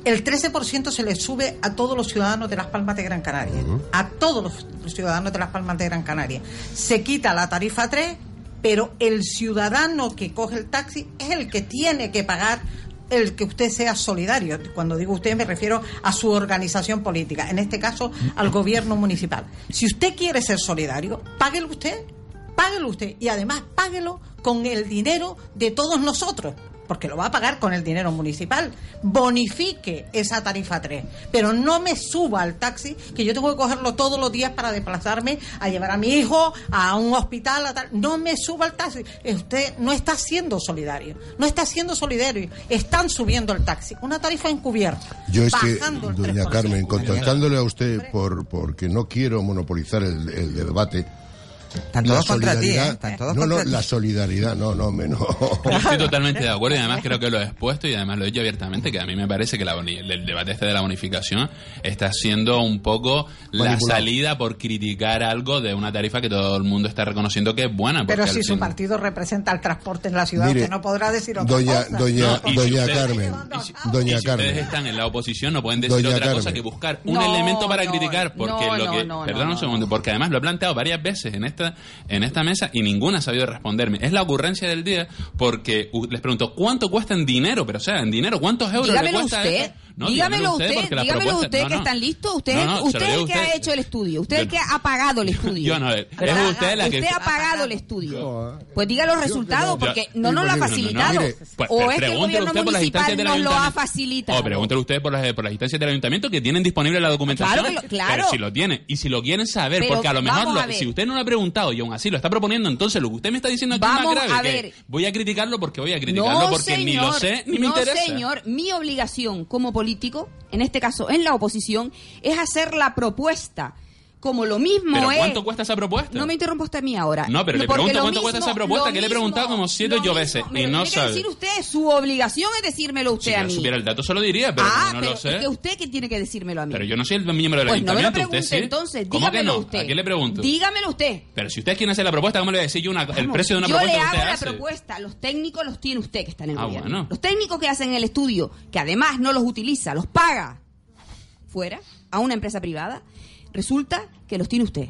El 13% se le sube a todos los ciudadanos de Las Palmas de Gran Canaria. A todos los, los ciudadanos de Las Palmas de Gran Canaria. Se quita la tarifa 3, pero el ciudadano que coge el taxi es el que tiene que pagar el que usted sea solidario. Cuando digo usted me refiero a su organización política, en este caso al gobierno municipal. Si usted quiere ser solidario, páguelo usted, páguelo usted y además páguelo con el dinero de todos nosotros, porque lo va a pagar con el dinero municipal. Bonifique esa tarifa 3, pero no me suba al taxi, que yo tengo que cogerlo todos los días para desplazarme a llevar a mi hijo a un hospital. A tal. No me suba al taxi. Usted no está siendo solidario, no está siendo solidario. Están subiendo el taxi, una tarifa encubierta. Yo es que, doña 3%. Carmen, contestándole a usted por porque no quiero monopolizar el, el debate, Están la todos contra ti, ¿eh? solidaridad- Están todos no, no, contra ti. la solidaridad, no, no, menos. Yo estoy totalmente de acuerdo y además creo que lo he expuesto y además lo he dicho abiertamente que a mí me parece que la boni- el debate este de la bonificación está siendo un poco la Manipulado. salida por criticar algo de una tarifa que todo el mundo está reconociendo que es buena. Pero si su fin- partido representa el transporte en la ciudad, Mire, usted no podrá decir otra doña, cosa. doña, No, si doña ustedes- Carmen, y si- doña y si Carmen. ustedes están en la oposición no pueden decir Doña otra cosa Carmen. que buscar un No, elemento para no, criticar porque no, lo no, que no, perdón no, un segundo porque además lo he planteado varias veces en esta en esta mesa y ninguna ha sabido responderme es la ocurrencia del día porque les pregunto cuánto cuesta en dinero pero o sea en dinero cuántos euros le cuesta usted. esto? No, dígamelo usted, la dígamelo propuesta- usted no, que no. están listos. Usted, No, es- no, usted es el que usted. ha hecho el estudio. Usted es el Yo- que ha pagado el estudio. Yo no, es ¿verdad? usted la que- Usted ha pagado el estudio. Pues diga los resultados Yo- porque no nos lo ha no, no, no, facilitado. Pues, o es que el gobierno usted municipal nos lo ha facilitado. O pregúntele usted por las, por las instancias del ayuntamiento que tienen disponible la documentación. Claro que lo- claro. Pero si lo tiene y si lo quieren saber, Pero porque a lo mejor lo- a si usted no lo ha preguntado y aún así lo está proponiendo, entonces lo que usted me está diciendo aquí Vamos es más a grave. ver. que voy a criticarlo porque voy a criticarlo No, porque señor, ni lo sé ni me no, interesa. señor, mi obligación como político, en este caso en la oposición, es hacer la propuesta. Como lo mismo Pero es. ¿cuánto cuesta esa propuesta? No me interrumpa usted a mí ahora. No, pero le pregunto cuánto cuesta esa propuesta, que le he preguntado como siete yo mismo, veces, y no sabe. que decir usted, su obligación es decírmelo usted Si a yo mí. supiera el dato se lo diría, pero ah, no pero lo sé. es que usted que tiene que decírmelo a mí. Pero yo no soy el miembro del pues no me lo ayuntamiento, pregunte usted sí. entonces, ¿Cómo que no? usted. ¿A quién le pregunto? Dígamelo usted. Pero si usted es quien hace la propuesta, ¿cómo le voy a decir yo una- el precio de una yo propuesta le que usted hago la hace? propuesta, los técnicos los tiene usted que está en el Ah, gobierno. bueno. Los técnicos que hacen el estudio, que además no los utiliza, los paga fuera a una empresa privada, resulta que los tiene usted.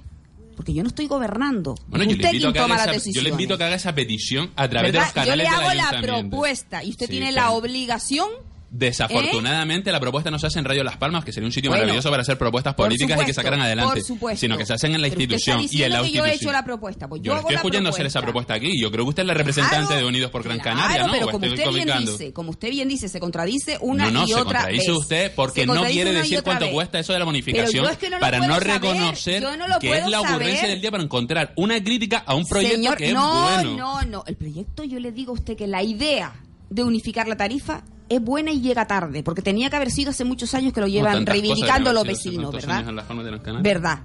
Porque yo no estoy gobernando. Bueno, es usted quien toma las esa, yo le invito a que haga esa petición a través de ¿Verdad? los Yo le canales hago del la propuesta y usted Sí, tiene la obligación Desafortunadamente, la propuesta no se hace en Radio Las Palmas, que sería un sitio Bueno, maravilloso para hacer propuestas políticas y que sacaran adelante, sino que se hacen en la usted institución y en la que yo he hecho la propuesta. Pues yo, Yo hago estoy escuchando hacer esa propuesta aquí. Yo creo que usted es la representante Claro, de Unidos por Gran claro, Canaria, ¿no? pero ¿O como usted bien dice, como usted bien dice, se contradice una no, no, y se otra contradice vez. usted porque Se no contradice quiere una y decir otra cuánto vez. cuesta eso de la bonificación es que no para no saber, reconocer no que es la ocurrencia del día para encontrar una crítica a un proyecto que es no, bueno. no, no. El proyecto, yo le digo a usted que la idea de unificar la tarifa es buena y llega tarde, porque tenía que haber sido hace muchos años que lo llevan reivindicando los vecinos, ¿verdad? ¿Verdad?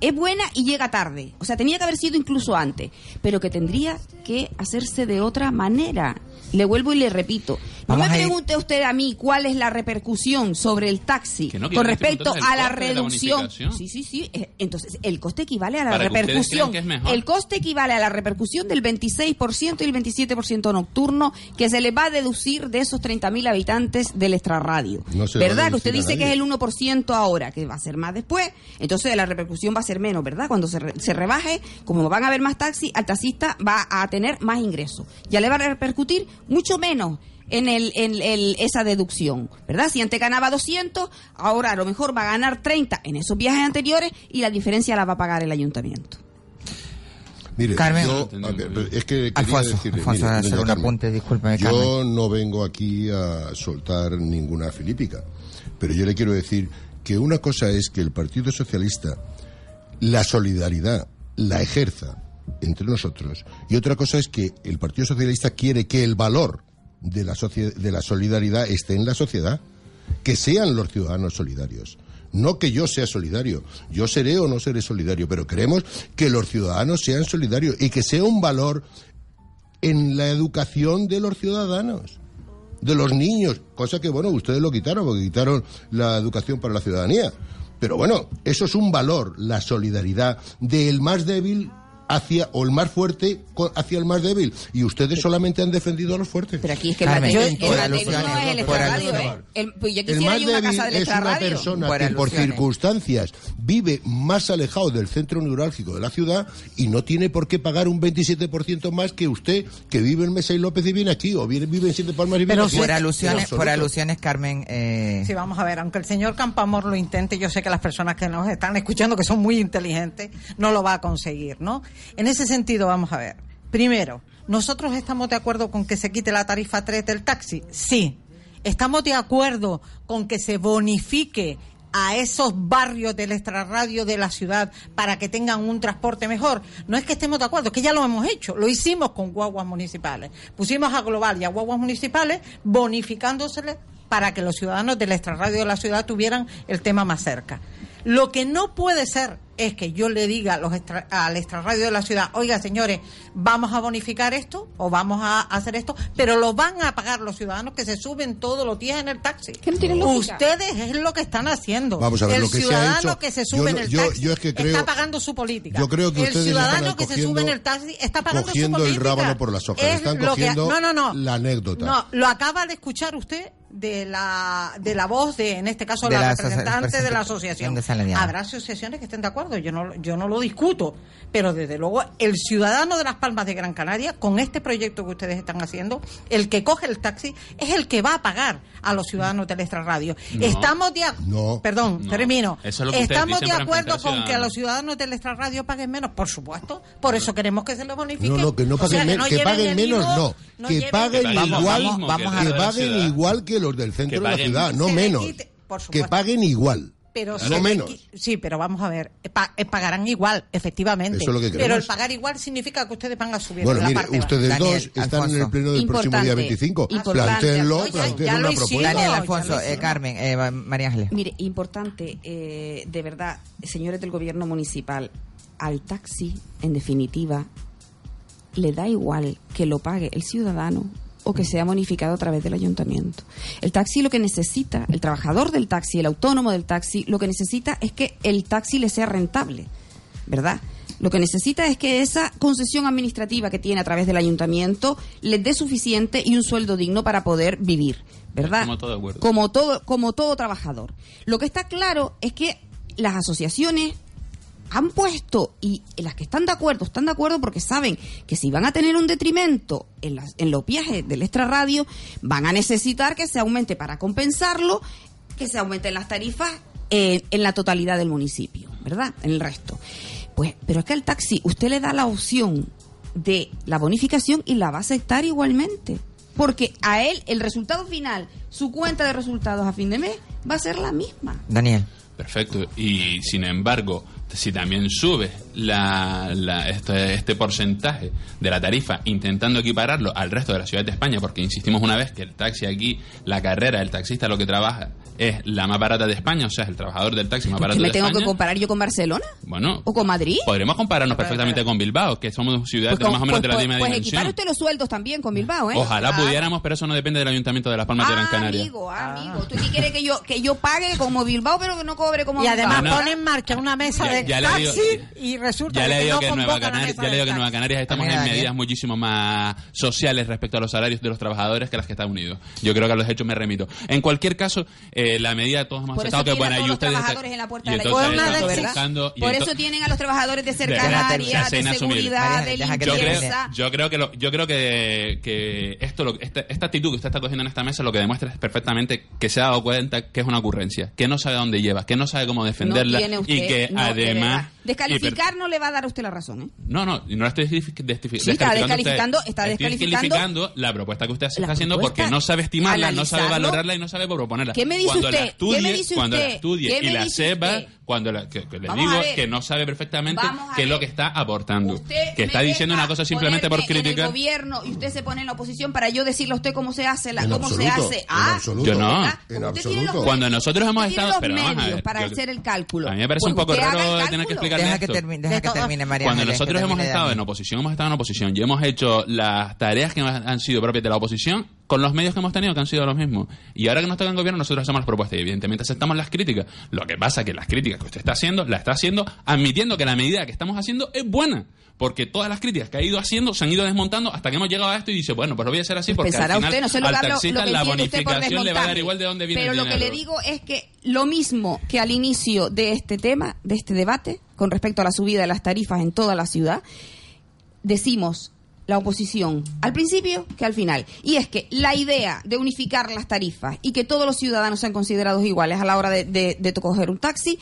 Es buena y llega tarde. O sea, tenía que haber sido incluso antes, pero que tendría que hacerse de otra manera. Le vuelvo y le repito. No Vamos me a ir- pregunte usted a mí cuál es la repercusión sobre el taxi Que no, que con respecto a la reducción. sí, sí, sí. Eh, Entonces, el coste equivale a la Para repercusión. crean que es mejor. El coste equivale a la repercusión del 26% y el 27% nocturno que se le va a deducir de esos 30.000 habitantes del extrarradio. No ¿Verdad? Que usted dice que es el 1% ahora, que va a ser más después. Entonces la repercusión va a ser menos, ¿verdad? Cuando se, re- se rebaje, como van a haber más taxis, al taxista va a tener más ingresos. Ya le va a repercutir mucho menos en, el, en el- esa deducción, ¿verdad? Si antes ganaba 200, ahora a lo mejor va a ganar 30 en esos viajes anteriores y la diferencia la va a pagar el ayuntamiento. Mire, Carmen. yo, es que quería Alfonso, decirle, Alfonso, mire, hacer un Carmen, apunte, discúlpeme, Yo Carmen. no vengo aquí a soltar ninguna filípica, pero yo le quiero decir que una cosa es que el Partido Socialista la solidaridad la ejerza entre nosotros y otra cosa es que el Partido Socialista quiere que el valor de la, de la solidaridad esté en la sociedad, que sean los ciudadanos solidarios. No que yo sea solidario, yo seré o no seré solidario, pero queremos que los ciudadanos sean solidarios y que sea un valor en la educación de los ciudadanos, de los niños, cosa que, bueno, ustedes lo quitaron, porque quitaron la educación para la ciudadanía. Pero bueno, eso es un valor, la solidaridad del más débil hacia, o el más fuerte hacia el más débil. Y ustedes solamente han defendido a los fuertes. Pero aquí es que Carmen, el más débil- por el más débil no es el por extrarradio, ¿eh? alusiones. El- pues yo El quisiera más yo una débil casa del es una persona Por que por circunstancias vive más alejado del centro neurálgico de la ciudad y no tiene por qué pagar un 27% más que usted que vive en Mesa y López y viene aquí o viene, vive en Siete Palmas y viene Pero aquí. Por alusiones, por alusiones, Carmen. Eh, Sí, vamos a ver, aunque el señor Campamor lo intente, yo sé que las personas que nos están escuchando, que son muy inteligentes, no lo va a conseguir, ¿no? En ese sentido, vamos a ver. Primero, ¿nosotros estamos de acuerdo con que se quite la tarifa 3 del taxi? Sí. ¿Estamos de acuerdo con que se bonifique a esos barrios del extrarradio de la ciudad para que tengan un transporte mejor. No es que estemos de acuerdo, es que ya lo hemos hecho, lo hicimos con guaguas municipales. Pusimos a Global y a guaguas municipales bonificándoseles para que los ciudadanos del extrarradio de la ciudad tuvieran el tema más cerca. Lo que no puede ser es que yo le diga a los extra- al extrarradio de la ciudad, oiga señores, vamos a bonificar esto o vamos a hacer esto, pero lo van a pagar los ciudadanos que se suben todos los días en el taxi. Ustedes es lo que están haciendo. Vamos a ver, el lo que se ha ciudadano hecho- que se sube en el yo- taxi yo es que creo- está pagando su política. yo creo que el ustedes ciudadano están que se sube en el taxi está pagando su el política. rábano por las hojas, Es están que- cogiendo no, no, no. la anécdota. No, lo acaba de escuchar usted de la de la voz de en este caso De la, representante de la asociación de habrá asociaciones que estén de acuerdo yo no yo no lo discuto pero desde luego el ciudadano de las Palmas de Gran Canaria con este proyecto que ustedes están haciendo el que coge el taxi es el que va a pagar a los ciudadanos del extrarradio No. estamos de No. perdón No. termino Eso es lo que ustedes estamos de acuerdo con que a los ciudadanos. del extrarradio paguen menos por supuesto por eso queremos que se les bonifique No, no, que no O sea, paguen, que menos, no. que paguen igual, vamos, vamos que paguen igual que los del centro de la ciudad, no menos. quite, por Que paguen igual, pero no menos. Sí, pero vamos a ver, eh, pa- eh, pagarán igual, efectivamente. Eso es lo que pero el pagar igual significa que ustedes van a subir Bueno, la mire, parte ustedes Daniel, dos están en el pleno del próximo día Importante, 25. importante. Plantéenlo, No, ya- planteen una propuesta. Daniel Alfonso, eh. Carmen, eh, María Ángeles. Mire, importante, eh, de verdad, señores del gobierno municipal, al taxi, en definitiva, le da igual que lo pague el ciudadano o que sea bonificado a través del ayuntamiento. El taxi lo que necesita, el trabajador del taxi, el autónomo del taxi, lo que necesita es que el taxi le sea rentable, ¿verdad? Lo que necesita es que esa concesión administrativa que tiene a través del ayuntamiento le dé suficiente y un sueldo digno para poder vivir, ¿verdad? Todos de acuerdo. Como todo, como todo trabajador. Lo que está claro es que las asociaciones han puesto, y las que están de acuerdo, están de acuerdo porque saben que si van a tener un detrimento en, las, en los viajes del extrarradio, van a necesitar que se aumente para compensarlo, que se aumenten las tarifas eh, en la totalidad del municipio, ¿verdad? En el resto. Pues, pero es que al taxi usted le da la opción de la bonificación y la va a aceptar igualmente. Porque a él el resultado final, su cuenta de resultados a fin de mes, va a ser la misma. Daniel. Perfecto. Y sin embargo, si también subes la, la- este, este porcentaje de la tarifa intentando equipararlo al resto de las ciudades de España, porque insistimos una vez que el taxi aquí, la carrera, el taxista lo que trabaja es la más barata de España, o sea, es el trabajador del taxi más ¿Por barato qué me de tengo España. que comparar yo con Barcelona? Bueno, ¿O con Madrid? podríamos compararnos perfectamente con Bilbao, que somos ciudades Pues, de más o menos de la pues, misma pues dimensión. equipar usted los sueldos también con Bilbao, ¿eh? Ojalá Ah. pudiéramos, pero eso no depende del Ayuntamiento de Las Palmas de Gran Ah, Canaria. amigo, amigo. ¿Tú qué quieres que yo, que yo pague como Bilbao, pero que no cobre como Y además Bilbao? No, no. pone en marcha una mesa Ya- de ya le digo- taxi y resulta Ya le que digo no que, Nueva Canarias, mesa ya le de digo que en Nueva taxi. Canarias estamos en medidas muchísimo más sociales respecto a los salarios de los trabajadores que las que Estados Unidos. Yo creo que a los hechos me remito. En cualquier caso, eh, la medida todos hemos Por eso aceptado que tienen buena a y todos los ustedes trabajadores en la puerta y de la entonces Fue una están decisión. buscando- y Por eso tienen a los trabajadores de déjate de inasumible. seguridad, de yo creo, limpieza. yo creo que lo- yo creo que, que esto lo- esta, esta actitud que usted está cogiendo en esta mesa lo que demuestra es perfectamente que se ha dado cuenta que es una ocurrencia, que no sabe dónde lleva, que no sabe cómo defenderla no tiene usted, y que no, de además. Descalificar no le va a dar a usted la razón, ¿eh? No, no, no la estoy Sí, está descalificando. usted. está descalificando la propuesta que usted está haciendo porque no sabe estimarla, no sabe valorarla y no sabe proponerla. ¿Qué me dice cuando usted? La estudie, ¿Qué me dice cuando la usted? estudie ¿Qué y me la dice sepa, usted? Cuando la, que, que le Vamos digo que no sabe perfectamente qué es lo que está aportando. Usted que está diciendo una cosa simplemente por criticar. el gobierno y usted se pone en la oposición para yo decirle a usted cómo se hace, la, En cómo se hace. en Ah, absoluto. Yo no. En los absoluto. Cuando nosotros hemos estado- los pero vamos a ver, para yo- hacer el cálculo. A mí me parece Pues un poco raro tener que explicarle Deja que, esto. termine, deja De que termine, María Cuando nosotros hemos estado en oposición, hemos estado en oposición y hemos hecho las tareas que han sido propias de la oposición con los medios que hemos tenido que han sido los mismos. Y ahora que nos toca en gobierno, nosotros hacemos las propuestas y evidentemente aceptamos las críticas. Lo que pasa es que las críticas que usted está haciendo, las está haciendo admitiendo que la medida que estamos haciendo es buena. Porque todas las críticas que ha ido haciendo se han ido desmontando hasta que hemos llegado a esto y dice, bueno, pues lo voy a hacer así porque Pensará al final usted, no sé lo al taxista lo que la bonificación le va a dar igual de dónde viene Pero el lo que le digo es que lo mismo que al inicio de este tema, de este debate, con respecto a la subida de las tarifas en toda la ciudad, decimos la oposición al principio que al final. Y es que la idea de unificar las tarifas y que todos los ciudadanos sean considerados iguales a la hora de, de, de coger un taxi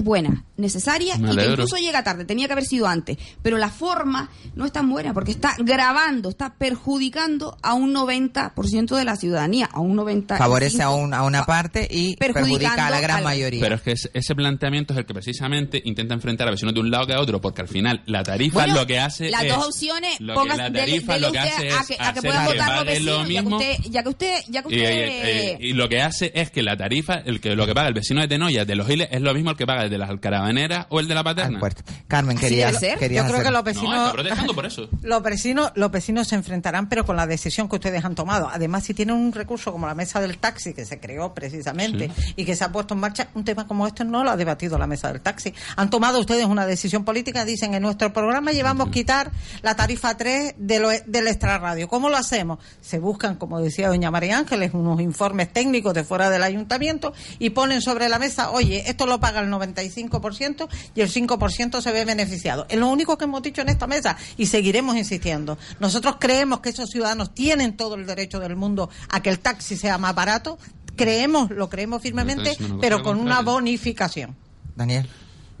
es buena, necesaria y que incluso llega tarde, tenía que haber sido antes. Pero la forma no es tan buena porque está grabando, está perjudicando a un 90% de la ciudadanía, a un 90%. Favorece a, un- a una parte y perjudica a la gran al- mayoría. Pero es que ese, planteamiento es el que precisamente intenta enfrentar a vecinos de un lado que a otro, porque al final la tarifa Bueno, lo que hace las es... dos opciones, lo ponga- que la tarifa dele lo que hace a es que, a que puedan votar los pague lo vecinos, ya que mismo usted, ya que usted, ya que y, usted y- y- y lo que hace es que la tarifa, el que lo que paga el vecino de Tenoya de los Giles es lo mismo el que paga el de las Alcarabañas sabanera o el de la paterna. Carmen, quería, Sí, yo creo hacer- que los vecinos, No, protestando por eso. los vecinos, los vecinos se enfrentarán, pero con la decisión que ustedes han tomado. Además, si tienen un recurso como la mesa del taxi que se creó precisamente y que se ha puesto en marcha, un tema como este no lo ha debatido la mesa del taxi. Han tomado ustedes una decisión política, dicen en nuestro programa llevamos quitar la tarifa 3 de lo, del extrarradio. ¿Cómo lo hacemos? Se buscan, como decía doña María Ángeles, unos informes técnicos de fuera del ayuntamiento y ponen sobre la mesa, oye, esto lo paga el 95% y el 5% se ve beneficiado. Es lo único que hemos dicho en esta mesa y seguiremos insistiendo. Nosotros creemos que esos ciudadanos tienen todo el derecho del mundo a que el taxi sea más barato. Creemos, lo creemos firmemente, no, pero lo con una bonificación. Daniel.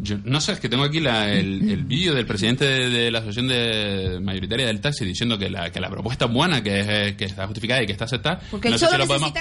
Yo, no sé, es que tengo aquí la- el, el vídeo del presidente de, de la asociación de mayoritaria del taxi diciendo que la, que la propuesta es buena, que, es, eh, que está justificada y que está aceptada. Porque no sé si lo podemos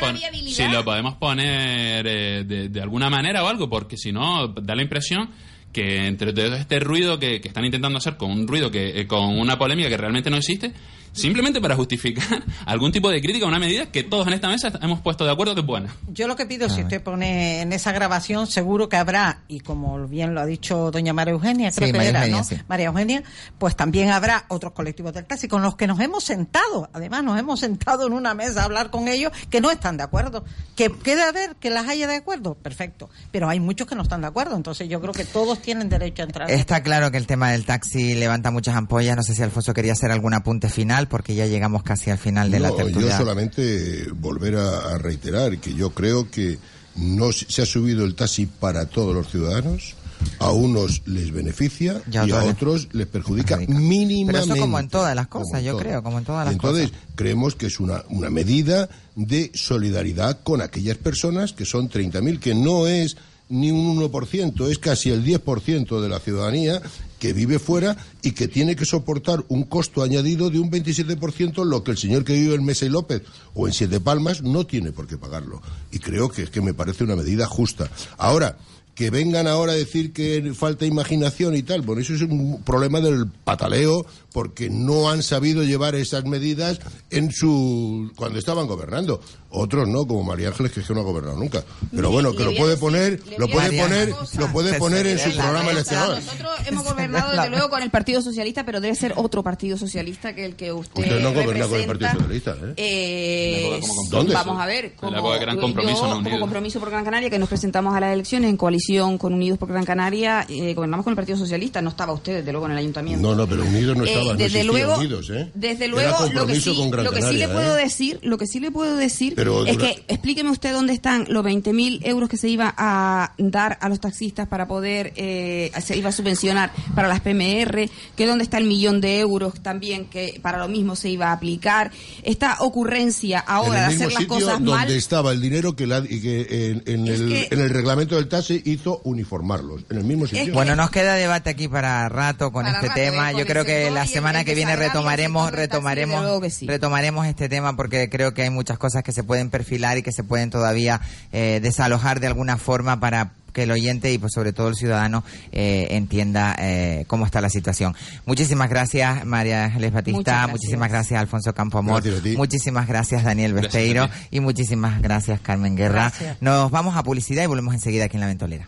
si lo poner eh, de, de alguna manera o algo, porque si no, da la impresión que entre todo este ruido que, que están intentando hacer con un ruido que eh, con una polémica que realmente no existe, simplemente para justificar algún tipo de crítica a una medida que todos en esta mesa hemos puesto de acuerdo que es buena. Yo lo que pido, si usted pone en esa grabación, seguro que habrá, y como bien lo ha dicho doña María Eugenia, creo Sí, que María era, Eugenia, ¿no? sí. María Eugenia, pues también habrá otros colectivos del taxi con los que nos hemos sentado, además nos hemos sentado en una mesa a hablar con ellos que no están de acuerdo. Que quede a ver que las haya de acuerdo, perfecto, pero hay muchos que no están de acuerdo, entonces yo creo que todos tienen derecho a entrar. Está claro que el tema del taxi levanta muchas ampollas. No sé si Alfonso quería hacer algún apunte final, porque ya llegamos casi al final de la tertulia. yo solamente volver a, a reiterar que yo creo que no se ha subido el taxi para todos los ciudadanos. A unos les beneficia Y a y a otros les perjudica, perjudica. mínimamente. Pero eso como en todas las cosas, yo todo. creo, como en todas las entonces, cosas. creemos que es una, una medida de solidaridad con aquellas personas que son 30.000, que no es ni un 1%, es casi el 10% de la ciudadanía que vive fuera y que tiene que soportar un costo añadido de un 27%, lo que el señor que vive en Mesa y López o en Siete Palmas no tiene por qué pagarlo. Y creo que es que me parece una medida justa. Ahora, que vengan ahora a decir que falta imaginación y tal, bueno, eso es un problema del pataleo porque no han sabido llevar esas medidas en su cuando estaban gobernando. Otros no, como María Ángeles que es que no ha gobernado nunca. Pero bueno, que lo puede decir- poner, lo puede poner, lo puede poner en su la programa electoral. Nosotros hemos gobernado la desde luego con el Partido Socialista, pero debe ser otro Partido Socialista que el que usted Usted no gobernó con el representa. Partido Socialista, ¿eh? Eh, la ¿Dónde? Vamos a ver. La Como, que eran Compromiso, yo, no como Unidos. compromiso por Gran Canaria, que nos presentamos a las elecciones en coalición con Unidos por Gran Canaria, eh, gobernamos con el Partido Socialista. No estaba usted, desde luego, en el ayuntamiento. No, no, pero Unidos no Eh, estaba, no desde luego, Unidos, ¿eh? desde luego, lo que sí, con lo que sí le puedo ¿eh? decir, lo que sí le puedo decir Pero es dura- que explíqueme usted dónde están los 20.000 euros que se iba a dar a los taxistas para poder, eh, se iba a subvencionar para las PMR, que dónde está el millón de euros también que para lo mismo se iba a aplicar. Esta ocurrencia ahora de hacer las sitio cosas donde mal. estaba el dinero que, la- y que en, en Es el, que- en el reglamento del taxi hizo uniformarlos. En el mismo sitio. Bueno, nos queda debate aquí para rato con Para este rato, tema. eh, Yo creo que sector la y el- semana que viene retomaremos, retomaremos, que sí. retomaremos este tema porque creo que hay muchas cosas que se pueden perfilar y que se pueden todavía eh, desalojar de alguna forma para que el oyente y pues sobre todo el ciudadano eh, entienda eh, cómo está la situación. Muchísimas gracias María Ángeles Batista, gracias. muchísimas gracias Alfonso Campoamor, Gracias muchísimas gracias Daniel Besteiro y muchísimas gracias Carmen Guerra. Gracias. Nos vamos a publicidad y volvemos enseguida aquí en La Ventolera.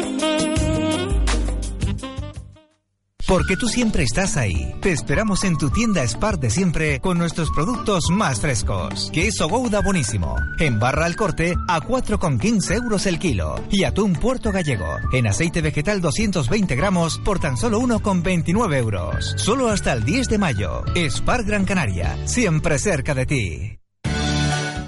Porque tú siempre estás ahí. Te esperamos en tu tienda Spar de siempre con nuestros productos más frescos. Queso Gouda buenísimo. En barra al corte a 4,15 euros el kilo. Y atún Puerto Gallego. En aceite vegetal 220 gramos por tan solo 1,29 euros. Solo hasta el 10 de mayo. Spar Gran Canaria. Siempre cerca de ti.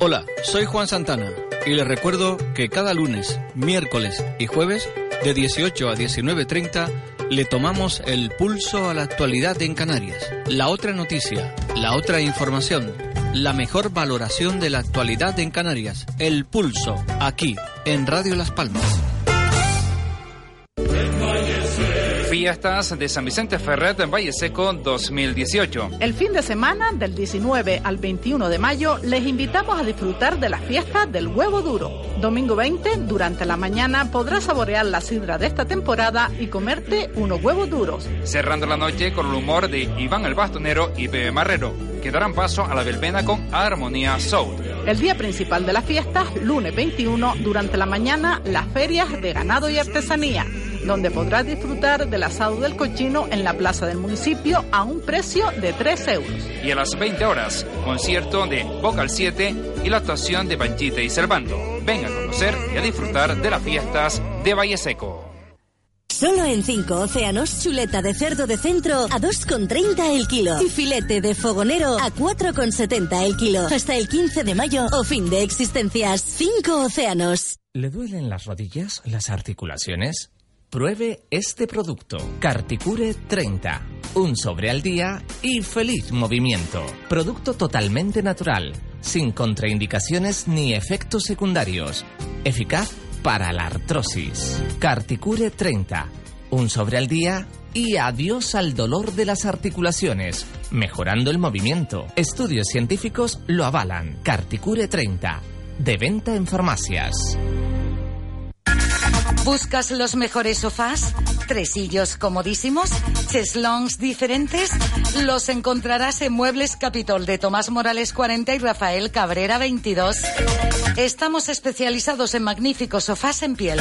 Hola, soy Juan Santana y les recuerdo que cada lunes, miércoles y jueves de 18 a 19.30 le tomamos el pulso a la actualidad en Canarias. La otra noticia, la otra información, la mejor valoración de la actualidad en Canarias. El pulso, aquí, en Radio Las Palmas. Fiestas de San Vicente Ferret en Valle Seco 2018. El fin de semana del 19 al 21 de mayo les invitamos a disfrutar de las fiestas del huevo duro. Domingo 20, durante la mañana podrás saborear la sidra de esta temporada y comerte unos huevos duros. Cerrando la noche con el humor de Iván el Bastonero y Pepe Marrero, que darán paso a la verbena con Armonía Soul. El día principal de las fiestas, lunes 21, durante la mañana, las ferias de ganado y artesanía donde podrás disfrutar del asado del cochino en la plaza del municipio a un precio de 3 euros. Y a las 20 horas, concierto de Vocal 7 y la actuación de Panchita y Servando. Ven a conocer y a disfrutar de las fiestas de Valle Seco. Solo en 5 océanos, chuleta de cerdo de centro a 2,30 el kilo. Y filete de fogonero a 4,70 el kilo. Hasta el 15 de mayo o fin de existencias. 5 océanos. ¿Le duelen las rodillas, las articulaciones? Pruebe este producto, Carticure 30. Un sobre al día y feliz movimiento. Producto totalmente natural, sin contraindicaciones ni efectos secundarios. Eficaz para la artrosis. Carticure 30. Un sobre al día y adiós al dolor de las articulaciones, mejorando el movimiento. Estudios científicos lo avalan. Carticure 30. De venta en farmacias. ¿Buscas los mejores sofás? ¿Tresillos comodísimos? ¿Cheslongs diferentes? Los encontrarás en Muebles Capitol de Tomás Morales 40 y Rafael Cabrera 22. Estamos especializados en magníficos sofás en piel.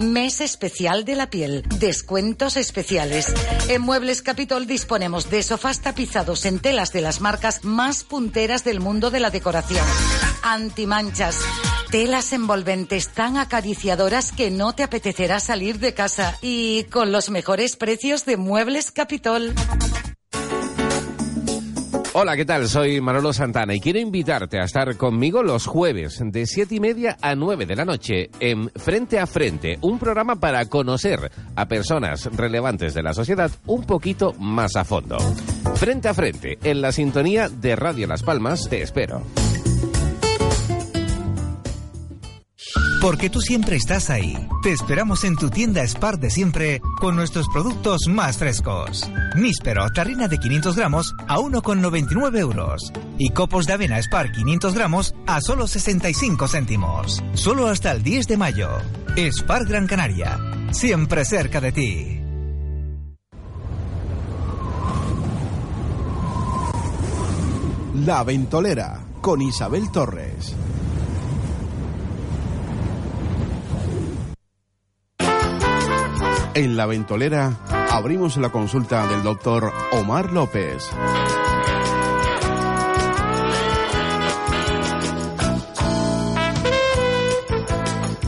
Mes especial de la piel. Descuentos especiales. En Muebles Capitol disponemos de sofás tapizados en telas de las marcas más punteras del mundo de la decoración. Antimanchas. Telas envolventes tan acariciadoras que no te apetecerá salir de casa. Y con los mejores precios de Muebles Capitol. Hola, ¿qué tal? Soy Manolo Santana y quiero invitarte a estar conmigo los jueves de siete y media a 9 de la noche en Frente a Frente, un programa para conocer a personas relevantes de la sociedad un poquito más a fondo. Frente a Frente, en la sintonía de Radio Las Palmas, te espero. Porque tú siempre estás ahí. Te esperamos en tu tienda Spar de siempre con nuestros productos más frescos. Níspero, tarrina de 500 gramos a 1,99 euros. Y copos de avena Spar 500 gramos a solo 65 céntimos. Solo hasta el 10 de mayo. Spar Gran Canaria. Siempre cerca de ti. La Ventolera con Isabel Torres. En la ventolera abrimos la consulta del doctor Omar López.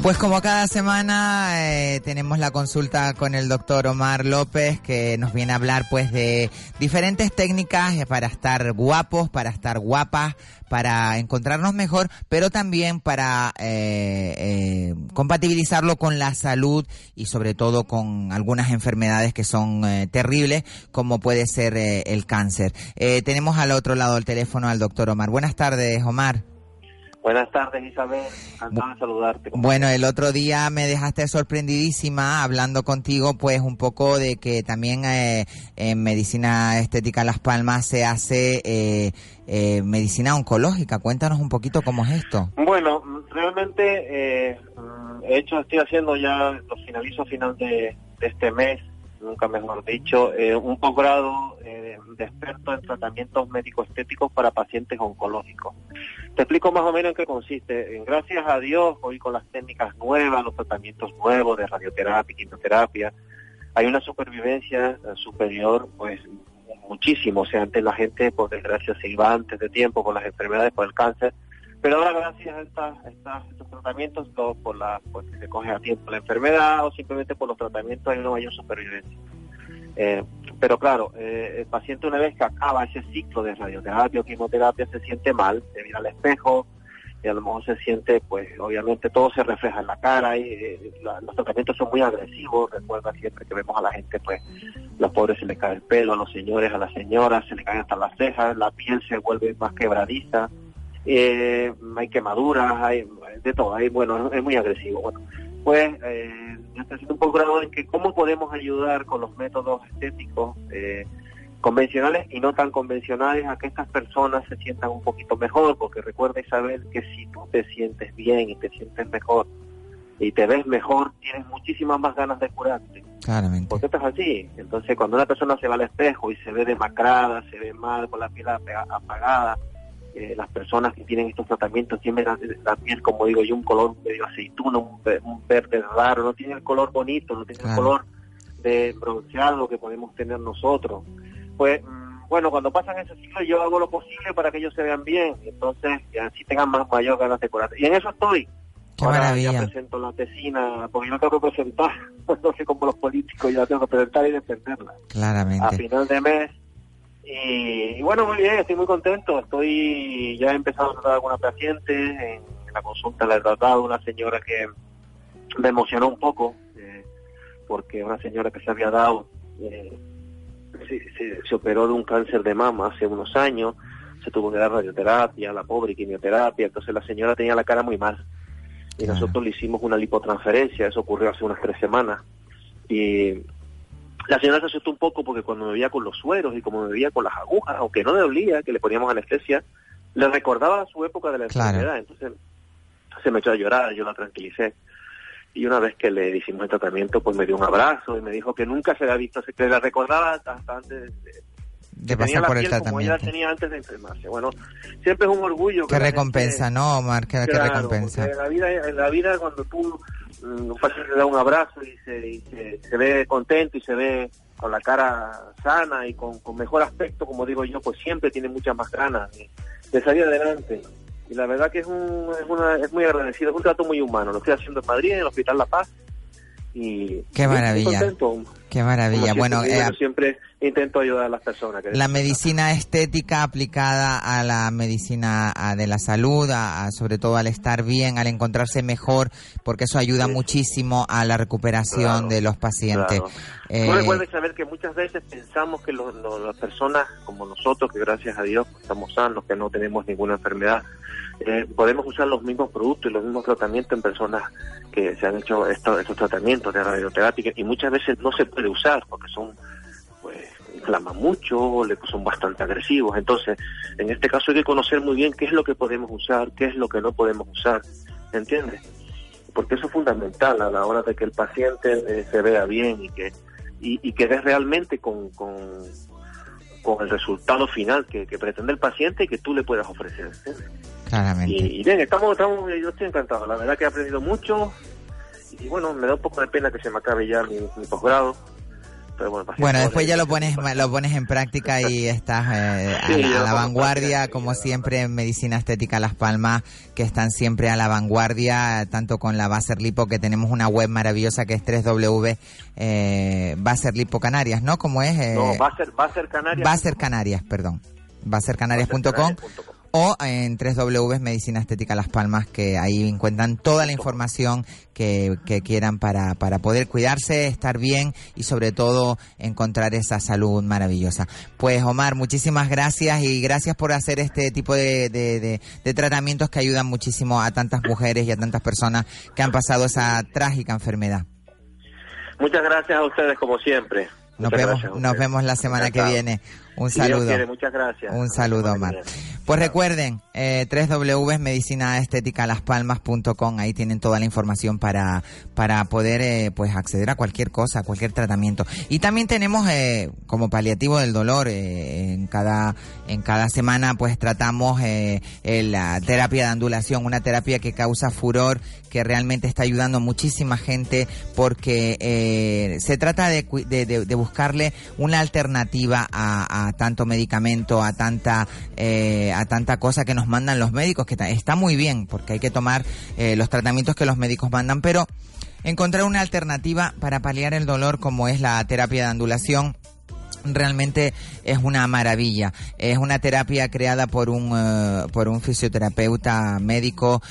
Pues como cada semana eh, tenemos la consulta con el doctor Omar López que nos viene a hablar pues de diferentes técnicas eh, para estar guapos, para estar guapas, para encontrarnos mejor, pero también para eh, compatibilizarlo con la salud y sobre todo con algunas enfermedades que son terribles como puede ser el cáncer. tenemos al otro lado del teléfono al doctor Omar. Buenas tardes, Omar. Buenas tardes, Isabel. Encantado de saludarte. Bueno, el otro día me dejaste sorprendidísima hablando contigo, pues un poco de que también eh, en medicina estética Las Palmas se hace eh, eh, medicina oncológica. Cuéntanos un poquito cómo es esto. Bueno, realmente eh, mm, he hecho, estoy haciendo ya, lo finalizo a final de, de este mes, nunca mejor dicho, eh, un posgrado eh, de experto en tratamientos médico-estéticos para pacientes oncológicos. Te explico más o menos en qué consiste. Eh, Gracias a Dios, hoy con las técnicas nuevas, los tratamientos nuevos de radioterapia, quimioterapia, hay una supervivencia superior, pues muchísimo. O sea, antes la gente, por desgracia, se iba antes de tiempo con las enfermedades, por el cáncer. Pero ahora, gracias a, estas- a estas- estos tratamientos, todo por la, pues, que se coge a tiempo la enfermedad o simplemente por los tratamientos hay una mayor supervivencia. Eh, pero claro, eh, el paciente una vez que acaba ese ciclo de radioterapia o quimioterapia se siente mal, se mira al espejo y a lo mejor se siente, pues obviamente todo se refleja en la cara y eh, los tratamientos son muy agresivos. Recuerda siempre que vemos a la gente, pues los pobres se les cae el pelo, a los señores, a las señoras se les caen hasta las cejas, la piel se vuelve más quebradiza, eh, hay quemaduras, hay de todo, hay, bueno, es muy agresivo. Bueno, pues eh, yo estoy haciendo un posgrado en que cómo podemos ayudar con los métodos estéticos eh, convencionales y no tan convencionales a que estas personas se sientan un poquito mejor, porque recuerda Isabel que si tú te sientes bien y te sientes mejor y te ves mejor, tienes muchísimas más ganas de curarte. Claramente. Porque esto es así. Entonces, cuando una persona se va al espejo y se ve demacrada, se ve mal, con la piel apa- apagada, eh, las personas que tienen estos tratamientos tienen la, la piel, como digo yo, un color medio aceituno, un, ve- un verde raro, no tiene el color bonito, no tiene el color de bronceado que podemos tener nosotros. Pues, mm, bueno, cuando pasan ese ciclo yo hago lo posible para que ellos se vean bien, entonces y así tengan más mayor ganas de curarse. Y en eso estoy. Qué Ahora maravilla. ya presento la tesina, porque yo la tengo que presentar, no sé como los políticos, yo la tengo que presentar y defenderla a Claramente. final de mes. Y, y bueno, muy bien, estoy muy contento. Estoy ya he empezado a tratar a alguna paciente. En, en la consulta le he tratado una señora que me emocionó un poco, eh, porque una señora que se había dado, eh, se, se- se operó de un cáncer de mama hace unos años, se tuvo que dar radioterapia, la pobre quimioterapia, entonces la señora tenía la cara muy mal. Y nosotros le hicimos una lipotransferencia, eso ocurrió hace unas tres semanas. Y la señora se asustó un poco porque cuando me veía con los sueros y como me veía con las agujas, aunque no le dolía, que le poníamos anestesia, le recordaba su época de la Claro. enfermedad. Entonces se me echó a llorar, yo la tranquilicé. Y una vez que le hicimos el tratamiento, pues me dio un abrazo y me dijo que nunca se había visto, que la recordaba hasta antes de, De que pasar la por el piel como ella la tratamiento. tenía antes de enfermarse. Bueno, siempre es un orgullo. que Qué la recompensa, gente- ¿no, Omar? Qué, qué Claro, recompensa. porque En la vida, en la vida cuando tú un paciente te da un abrazo y, se, y se, se ve contento y se ve con la cara sana y con, con mejor aspecto, como digo yo, pues siempre tiene muchas más ganas de, salir adelante. Y la verdad que es, un, es, una, es muy agradecido, es un trato muy humano. Lo estoy haciendo en Madrid, en el Hospital La Paz. Y Qué maravilla. contento. Qué maravilla. Bueno, eh, siempre intento ayudar a las personas. la medicina estética aplicada a la medicina a- de la salud, a- a- sobre todo al estar bien, al encontrarse mejor, porque eso ayuda muchísimo a la recuperación Claro, de los pacientes. Claro. Eh, Tú recuerdes saber que muchas veces pensamos que lo- lo- las personas como nosotros, que gracias a Dios pues, estamos sanos, que no tenemos ninguna enfermedad, eh, podemos usar los mismos productos y los mismos tratamientos en personas que se han hecho estos, estos tratamientos de radioterapia y muchas veces no se puede usar porque son inflaman mucho, le- son bastante agresivos. Entonces, en este caso hay que conocer muy bien qué es lo que podemos usar, qué es lo que no podemos usar, ¿entiendes? Porque eso es fundamental a la hora de que el paciente eh, se vea bien y que y, y que des realmente con, con, con el resultado final que, que pretende el paciente y que tú le puedas ofrecer. ¿entiendes? Claramente. Y, y bien, estamos, estamos, yo estoy encantado. La verdad que he aprendido mucho y bueno, me da un poco de pena que se me acabe ya mi, mi posgrado. Pero bueno, después ya lo pones lo pones en práctica y estás eh, a, la- a vanguardia, como siempre en Medicina Estética Las Palmas, que están siempre a la vanguardia, tanto con la Baser Lipo, que tenemos una web maravillosa que es 3W eh, Baser Lipo Canarias, ¿no? ¿Cómo es? Eh, No, va a ser, va a ser Canarias. Baser Canarias, perdón. Basercanarias.com o en 3W Medicina Estética Las Palmas, que ahí encuentran toda la información que, que quieran para, para poder cuidarse, estar bien y sobre todo encontrar esa salud maravillosa. Pues Omar, muchísimas gracias y gracias por hacer este tipo de, de, de- de tratamientos que ayudan muchísimo a tantas mujeres y a tantas personas que han pasado esa trágica enfermedad. Muchas gracias a ustedes como siempre. Nos Muchas vemos, nos vemos la semana que viene. Un saludo. quiere, muchas gracias. Un saludo, Omar. Pues recuerden, eh, 3W Medicina Estética Las Palmas.com, ahí tienen toda la información para, para poder eh, pues acceder a cualquier cosa, a cualquier tratamiento. Y también tenemos eh, como paliativo del dolor, eh, en cada, en cada semana pues tratamos la terapia de andulación, una terapia que causa furor, que realmente está ayudando a muchísima gente porque se trata de, de- de buscarle una alternativa a, a tanto medicamento, a tanta eh, a tanta cosa que nos mandan los médicos, que está muy bien porque hay que tomar eh, los tratamientos que los médicos mandan, pero encontrar una alternativa para paliar el dolor como es la terapia de andulación realmente es una maravilla. Es una terapia creada por un, eh, por un fisioterapeuta médico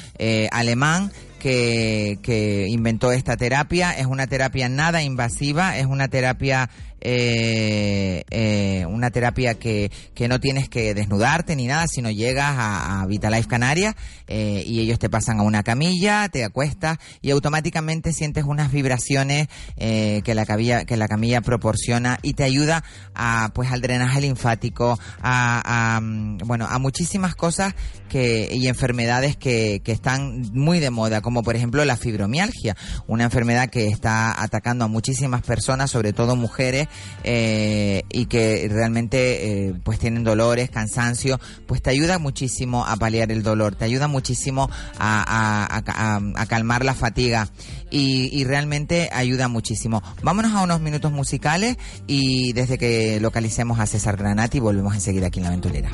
alemán que, que inventó esta terapia. Es una terapia nada invasiva, es una terapia eh, eh, una terapia que, que no tienes que desnudarte ni nada, sino llegas a, a Vitalife Canarias eh, y ellos te pasan a una camilla, te acuestas y automáticamente sientes unas vibraciones eh, que la camilla que la camilla proporciona y te ayuda a pues al drenaje linfático, a, a, mm, bueno a muchísimas cosas que y enfermedades que, que están muy de moda, como por ejemplo la fibromialgia, una enfermedad que está atacando a muchísimas personas, sobre todo mujeres, eh, y que realmente eh, pues tienen dolores, cansancio, pues te ayuda muchísimo a paliar el dolor, te ayuda muchísimo a, calmar la fatiga y, y realmente ayuda muchísimo. Vámonos a unos minutos musicales y desde que localicemos a César Granati volvemos enseguida aquí en La Ventolera.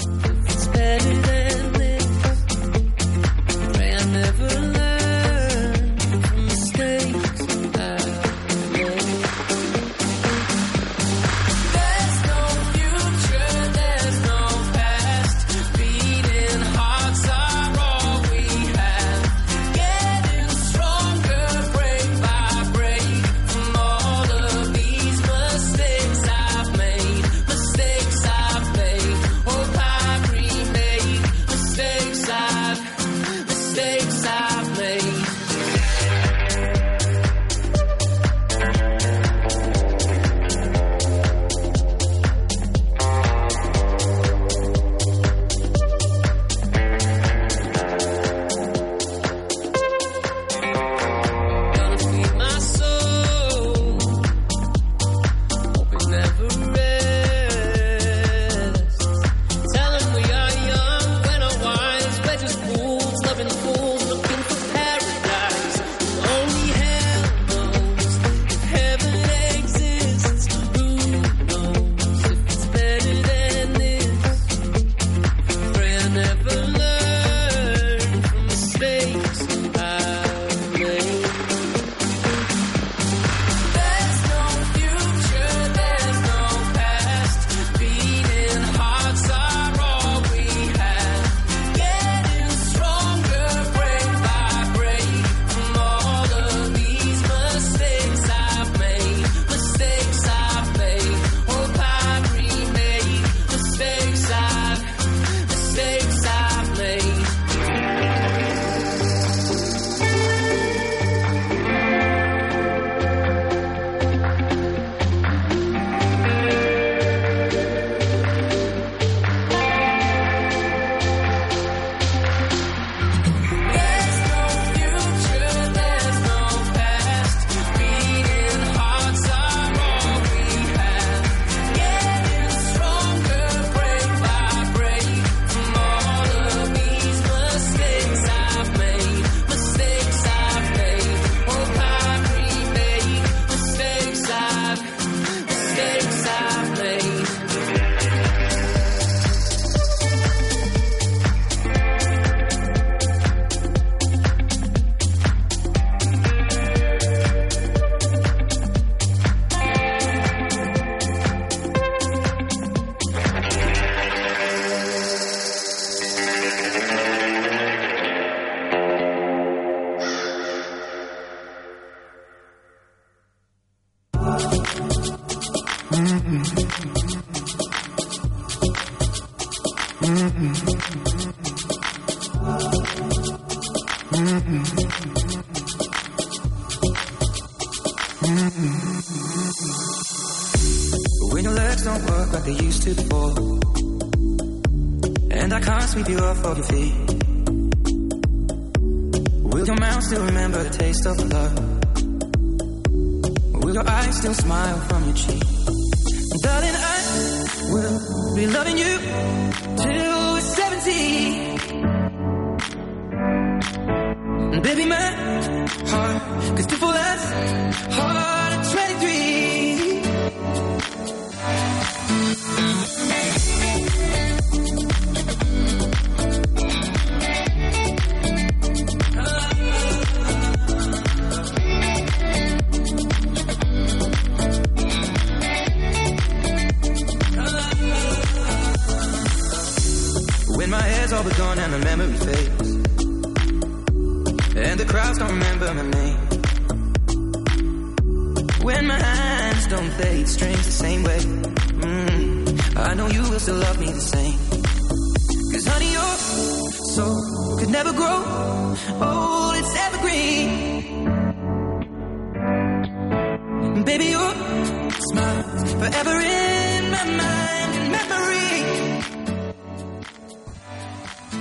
And the crowds don't remember my name.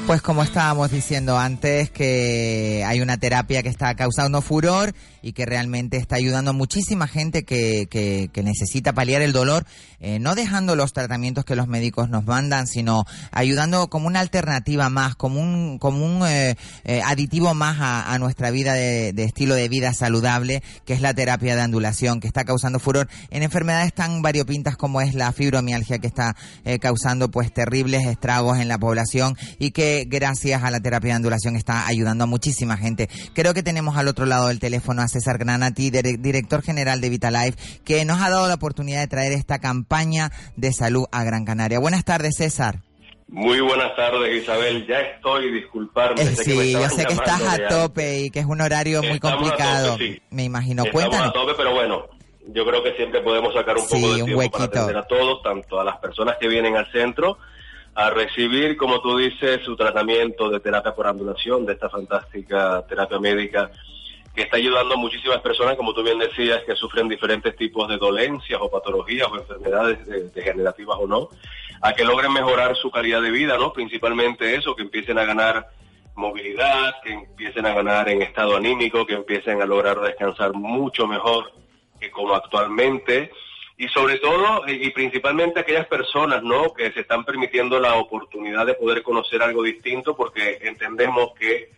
Pues como estábamos diciendo antes, que hay una terapia que está causando furor y que realmente está ayudando a muchísima gente que, que, necesita paliar el dolor, eh, no dejando los tratamientos que los médicos nos mandan, sino ayudando como una alternativa más, como un, como un eh, eh, aditivo más a, nuestra vida de, estilo de vida saludable, que es la terapia de andulación, que está causando furor en enfermedades tan variopintas como es la fibromialgia, que está causando pues terribles estragos en la población y que gracias a la terapia de andulación está ayudando a muchísima gente. Creo que tenemos al otro lado del teléfono a César Granati, dire- director general de Vitalife, que nos ha dado la oportunidad de traer esta campaña de salud a Gran Canaria. Buenas tardes, César. Muy buenas tardes, Isabel. Ya estoy, disculparme. Eh, sé que me sí, yo sé que estás a tope y que es un horario muy Estamos complicado. tope, sí. Me imagino. Estamos Cuéntanos. a tope, pero bueno, yo creo que siempre podemos sacar un Sí, poco de un tiempo para atender a todos, tanto a las personas que vienen al centro a recibir, como tú dices, su tratamiento de terapia por ambulación, de esta fantástica terapia médica que está ayudando a muchísimas personas, como tú bien decías, que sufren diferentes tipos de dolencias o patologías o enfermedades de- degenerativas o no, a que logren mejorar su calidad de vida, ¿no? Principalmente eso, que empiecen a ganar movilidad, que empiecen a ganar en estado anímico, que empiecen a lograr descansar mucho mejor que como actualmente y sobre todo eh, y principalmente aquellas personas no que se están permitiendo la oportunidad de poder conocer algo distinto porque entendemos que eh,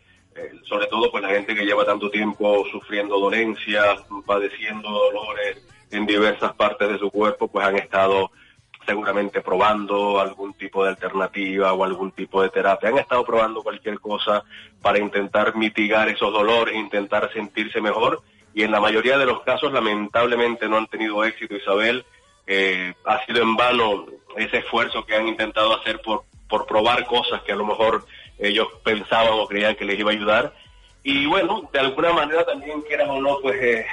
sobre todo pues la gente que lleva tanto tiempo sufriendo dolencias padeciendo dolores en diversas partes de su cuerpo pues han estado seguramente probando algún tipo de alternativa o algún tipo de terapia. Han estado probando cualquier cosa para intentar mitigar esos dolores, intentar sentirse mejor y en la mayoría de los casos lamentablemente no han tenido éxito, Isabel. Eh, ha sido en vano ese esfuerzo que han intentado hacer por, por probar cosas que a lo mejor ellos pensaban o creían que les iba a ayudar. Y bueno, de alguna manera también, quieras o no, pues eh,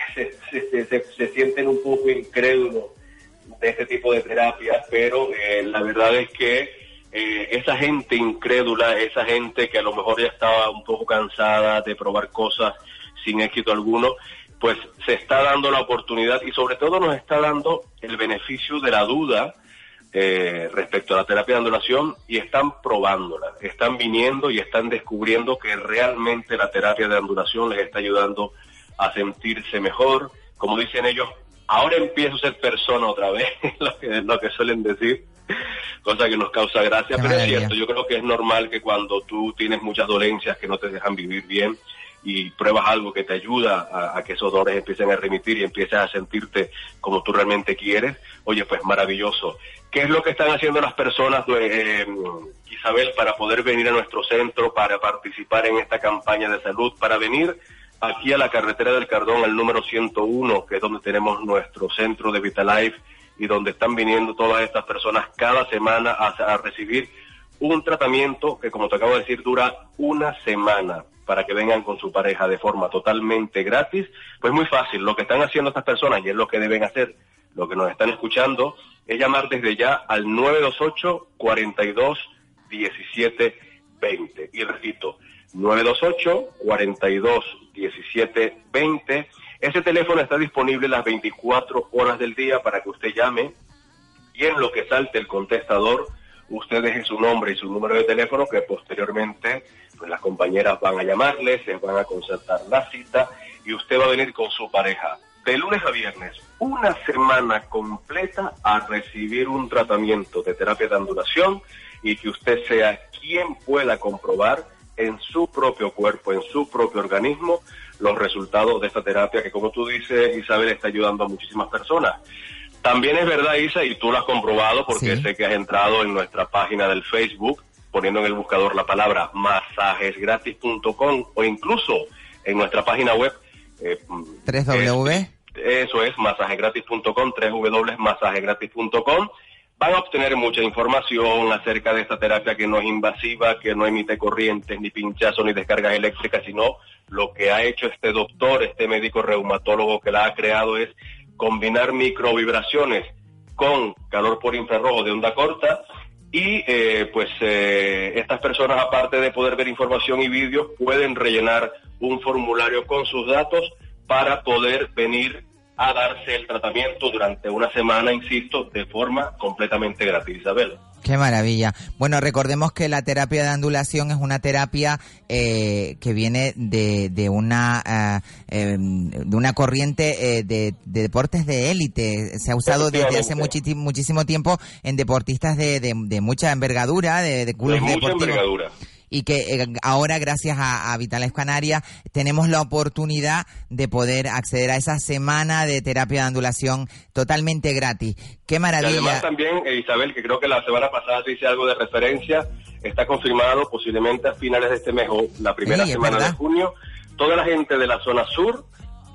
se, se- sienten un poco incrédulos de este tipo de terapias, pero eh, la verdad es que eh, esa gente incrédula, esa gente que a lo mejor ya estaba un poco cansada de probar cosas sin éxito alguno, pues se está dando la oportunidad y sobre todo nos está dando el beneficio de la duda eh, respecto a la terapia de andulación y están probándola, están viniendo y están descubriendo que realmente la terapia de andulación les está ayudando a sentirse mejor. Como dicen ellos, ahora empiezo a ser persona otra vez, lo que, lo que suelen decir, cosa que nos causa gracia, Qué pero es cierto, yo creo que es normal que cuando tú tienes muchas dolencias que no te dejan vivir bien y pruebas algo que te ayuda a, que esos dolores empiecen a remitir y empieces a sentirte como tú realmente quieres, oye, pues maravilloso. ¿Qué es lo que están haciendo las personas, eh, Isabel, para poder venir a nuestro centro, para participar en esta campaña de salud, para venir aquí a la carretera del Cardón, al número 101, que es donde tenemos nuestro centro de Vitalife y donde están viniendo todas estas personas cada semana a, a recibir un tratamiento que, como te acabo de decir, dura una semana para que vengan con su pareja de forma totalmente gratis. Pues muy fácil, lo que están haciendo estas personas, y es lo que deben hacer, lo que nos están escuchando, es llamar desde ya al 928 42 17 20. Y repito, 928 42 17 20. Ese teléfono está disponible las 24 horas del día para que usted llame y en lo que salte el contestador, usted deje su nombre y su número de teléfono que posteriormente pues, las compañeras van a llamarle, se van a concertar la cita y usted va a venir con su pareja de lunes a viernes, una semana completa a recibir un tratamiento de terapia de ondulación y que usted sea quien pueda comprobar en su propio cuerpo, en su propio organismo, los resultados de esta terapia que, como tú dices, Isabel, está ayudando a muchísimas personas. También es verdad, Isa, y tú lo has comprobado porque sé que has entrado en nuestra página del Facebook poniendo en el buscador la palabra masajesgratis.com o incluso en nuestra página web. eh, 3W. eso es, masajegratis.com, www.masajegratis.com. Van a obtener mucha información acerca de esta terapia que no es invasiva, que no emite corrientes, ni pinchazos, ni descargas eléctricas, sino lo que ha hecho este doctor, este médico reumatólogo que la ha creado es combinar microvibraciones con calor por infrarrojo de onda corta y eh, pues eh, estas personas aparte de poder ver información y vídeos pueden rellenar un formulario con sus datos para poder venir a darse el tratamiento durante una semana, insisto, de forma completamente gratis, Isabel. Qué maravilla. Bueno, recordemos que la terapia de andulación es una terapia eh, que viene de, de una eh, de una corriente eh, de, de deportes de élite. Se ha usado desde hace muchísimo muchísimo tiempo en deportistas de, de, de mucha envergadura, de, de De clubes mucha deportivos. envergadura. Y que eh, ahora gracias a, a Vitales Canarias tenemos la oportunidad de poder acceder a esa semana de terapia de andulación totalmente gratis. Qué Y maravilla. además también, eh, Isabel, que creo que la semana pasada te hice algo de referencia, está confirmado posiblemente a finales de este mes o la primera Sí, semana de junio, toda la gente de la zona sur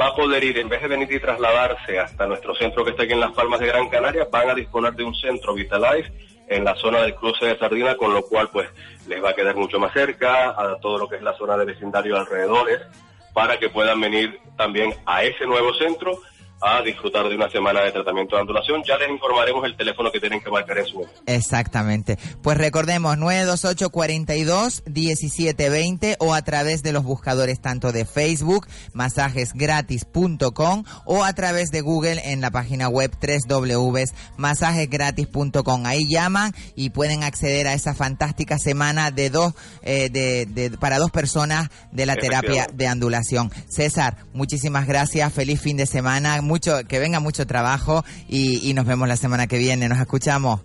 va a poder ir, en vez de venir y trasladarse hasta nuestro centro que está aquí en Las Palmas de Gran Canaria, van a disponer de un centro Vitalife en la zona del cruce de Sardina, con lo cual pues les va a quedar mucho más cerca a todo lo que es la zona de vecindario alrededores, para que puedan venir también a ese nuevo centro a disfrutar de una semana de tratamiento de ondulación. Ya les informaremos el teléfono que tienen que marcar en su momento. Exactamente. Pues recordemos 928 42 1720 o a través de los buscadores tanto de Facebook, masajesgratis.com o a través de Google en la página web www.masajesgratis.com. Ahí llaman y pueden acceder a esa fantástica semana de dos eh, de, de- para dos personas de la terapia de andulación. César, muchísimas gracias. Feliz fin de semana. Mucho que venga mucho trabajo y, y nos vemos la semana que viene. Nos escuchamos.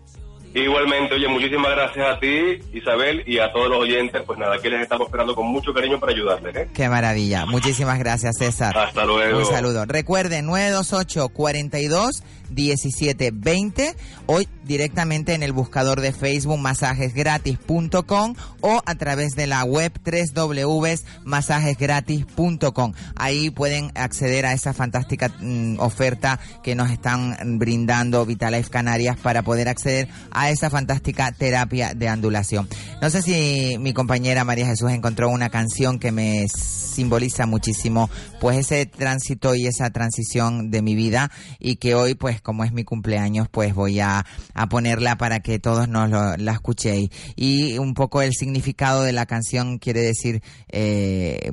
Igualmente, oye, muchísimas gracias a ti, Isabel, y a todos los oyentes. Pues nada, aquí les estamos esperando con mucho cariño para ayudarles. ¿eh? Qué maravilla. Muchísimas gracias, César. Hasta luego. Un saludo. Recuerden, 928 42 1720 hoy directamente en el buscador de Facebook masajesgratis.com o a través de la web www.masajesgratis.com. Ahí pueden acceder a esa fantástica mm, oferta que nos están brindando Vitalife Canarias para poder acceder a esa fantástica terapia de andulación. No sé si mi compañera María Jesús encontró una canción que me simboliza muchísimo pues ese tránsito y esa transición de mi vida y que hoy pues como es mi cumpleaños pues voy a, a ponerla para que todos nos lo- la escuchéis y un poco el significado de la canción quiere decir eh,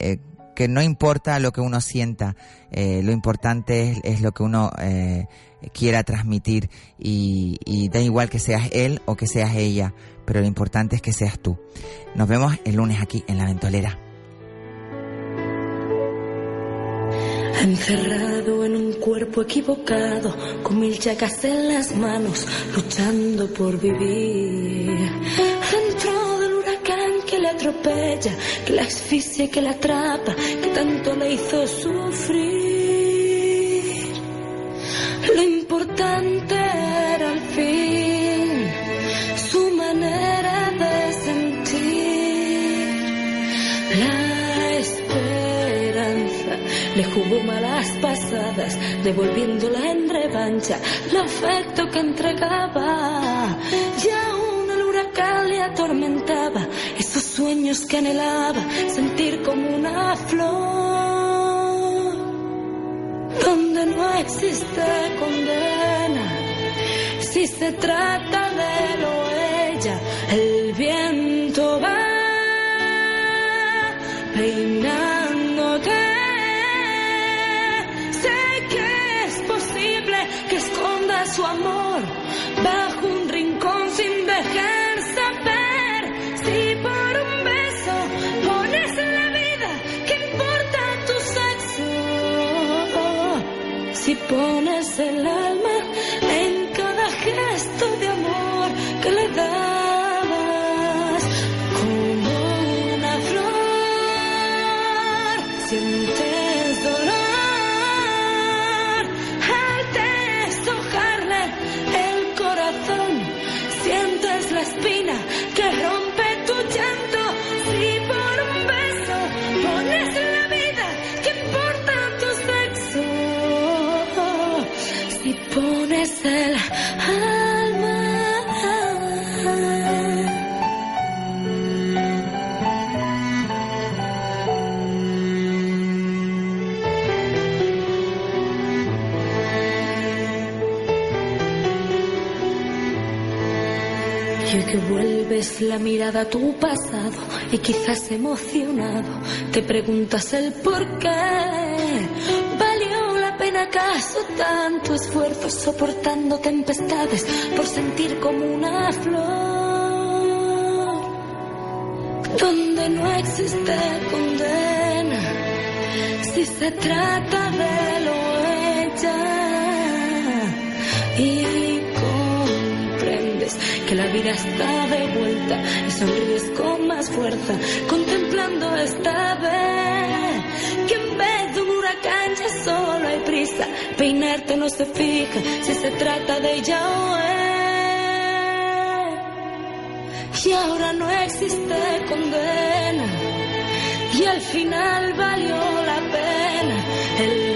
eh, que no importa lo que uno sienta, eh, lo importante es, lo que uno quiera transmitir y, y da igual que seas él o que seas ella, pero lo importante es que seas tú. Nos vemos el lunes aquí en La Ventolera. Encerrado en un cuerpo equivocado, con mil llagas en las manos, luchando por vivir. Dentro del huracán que le atropella, que la asfixia que la atrapa, que tanto le hizo sufrir. Lo importante jugó malas pasadas, devolviéndola en revancha el afecto que entregaba. Y aún el huracán le atormentaba esos sueños que anhelaba sentir como una flor. Donde no existe condena. Si se trata de lo ella, el viento va peinándote. Su amor bajo un rincón sin dejar saber. Si por un beso pones la vida, ¿qué importa tu sexo? Si pones la mirada a tu pasado y quizás emocionado te preguntas el por qué. ¿Valió la pena acaso tanto esfuerzo soportando tempestades por sentir como una flor? Donde no existe condena si se trata de lo hecha y que la vida está de vuelta y sonríes con más fuerza contemplando esta vez que en vez de un huracán ya solo hay prisa. Peinarte no se fija si se trata de él. Y ahora no existe condena y al final valió la pena el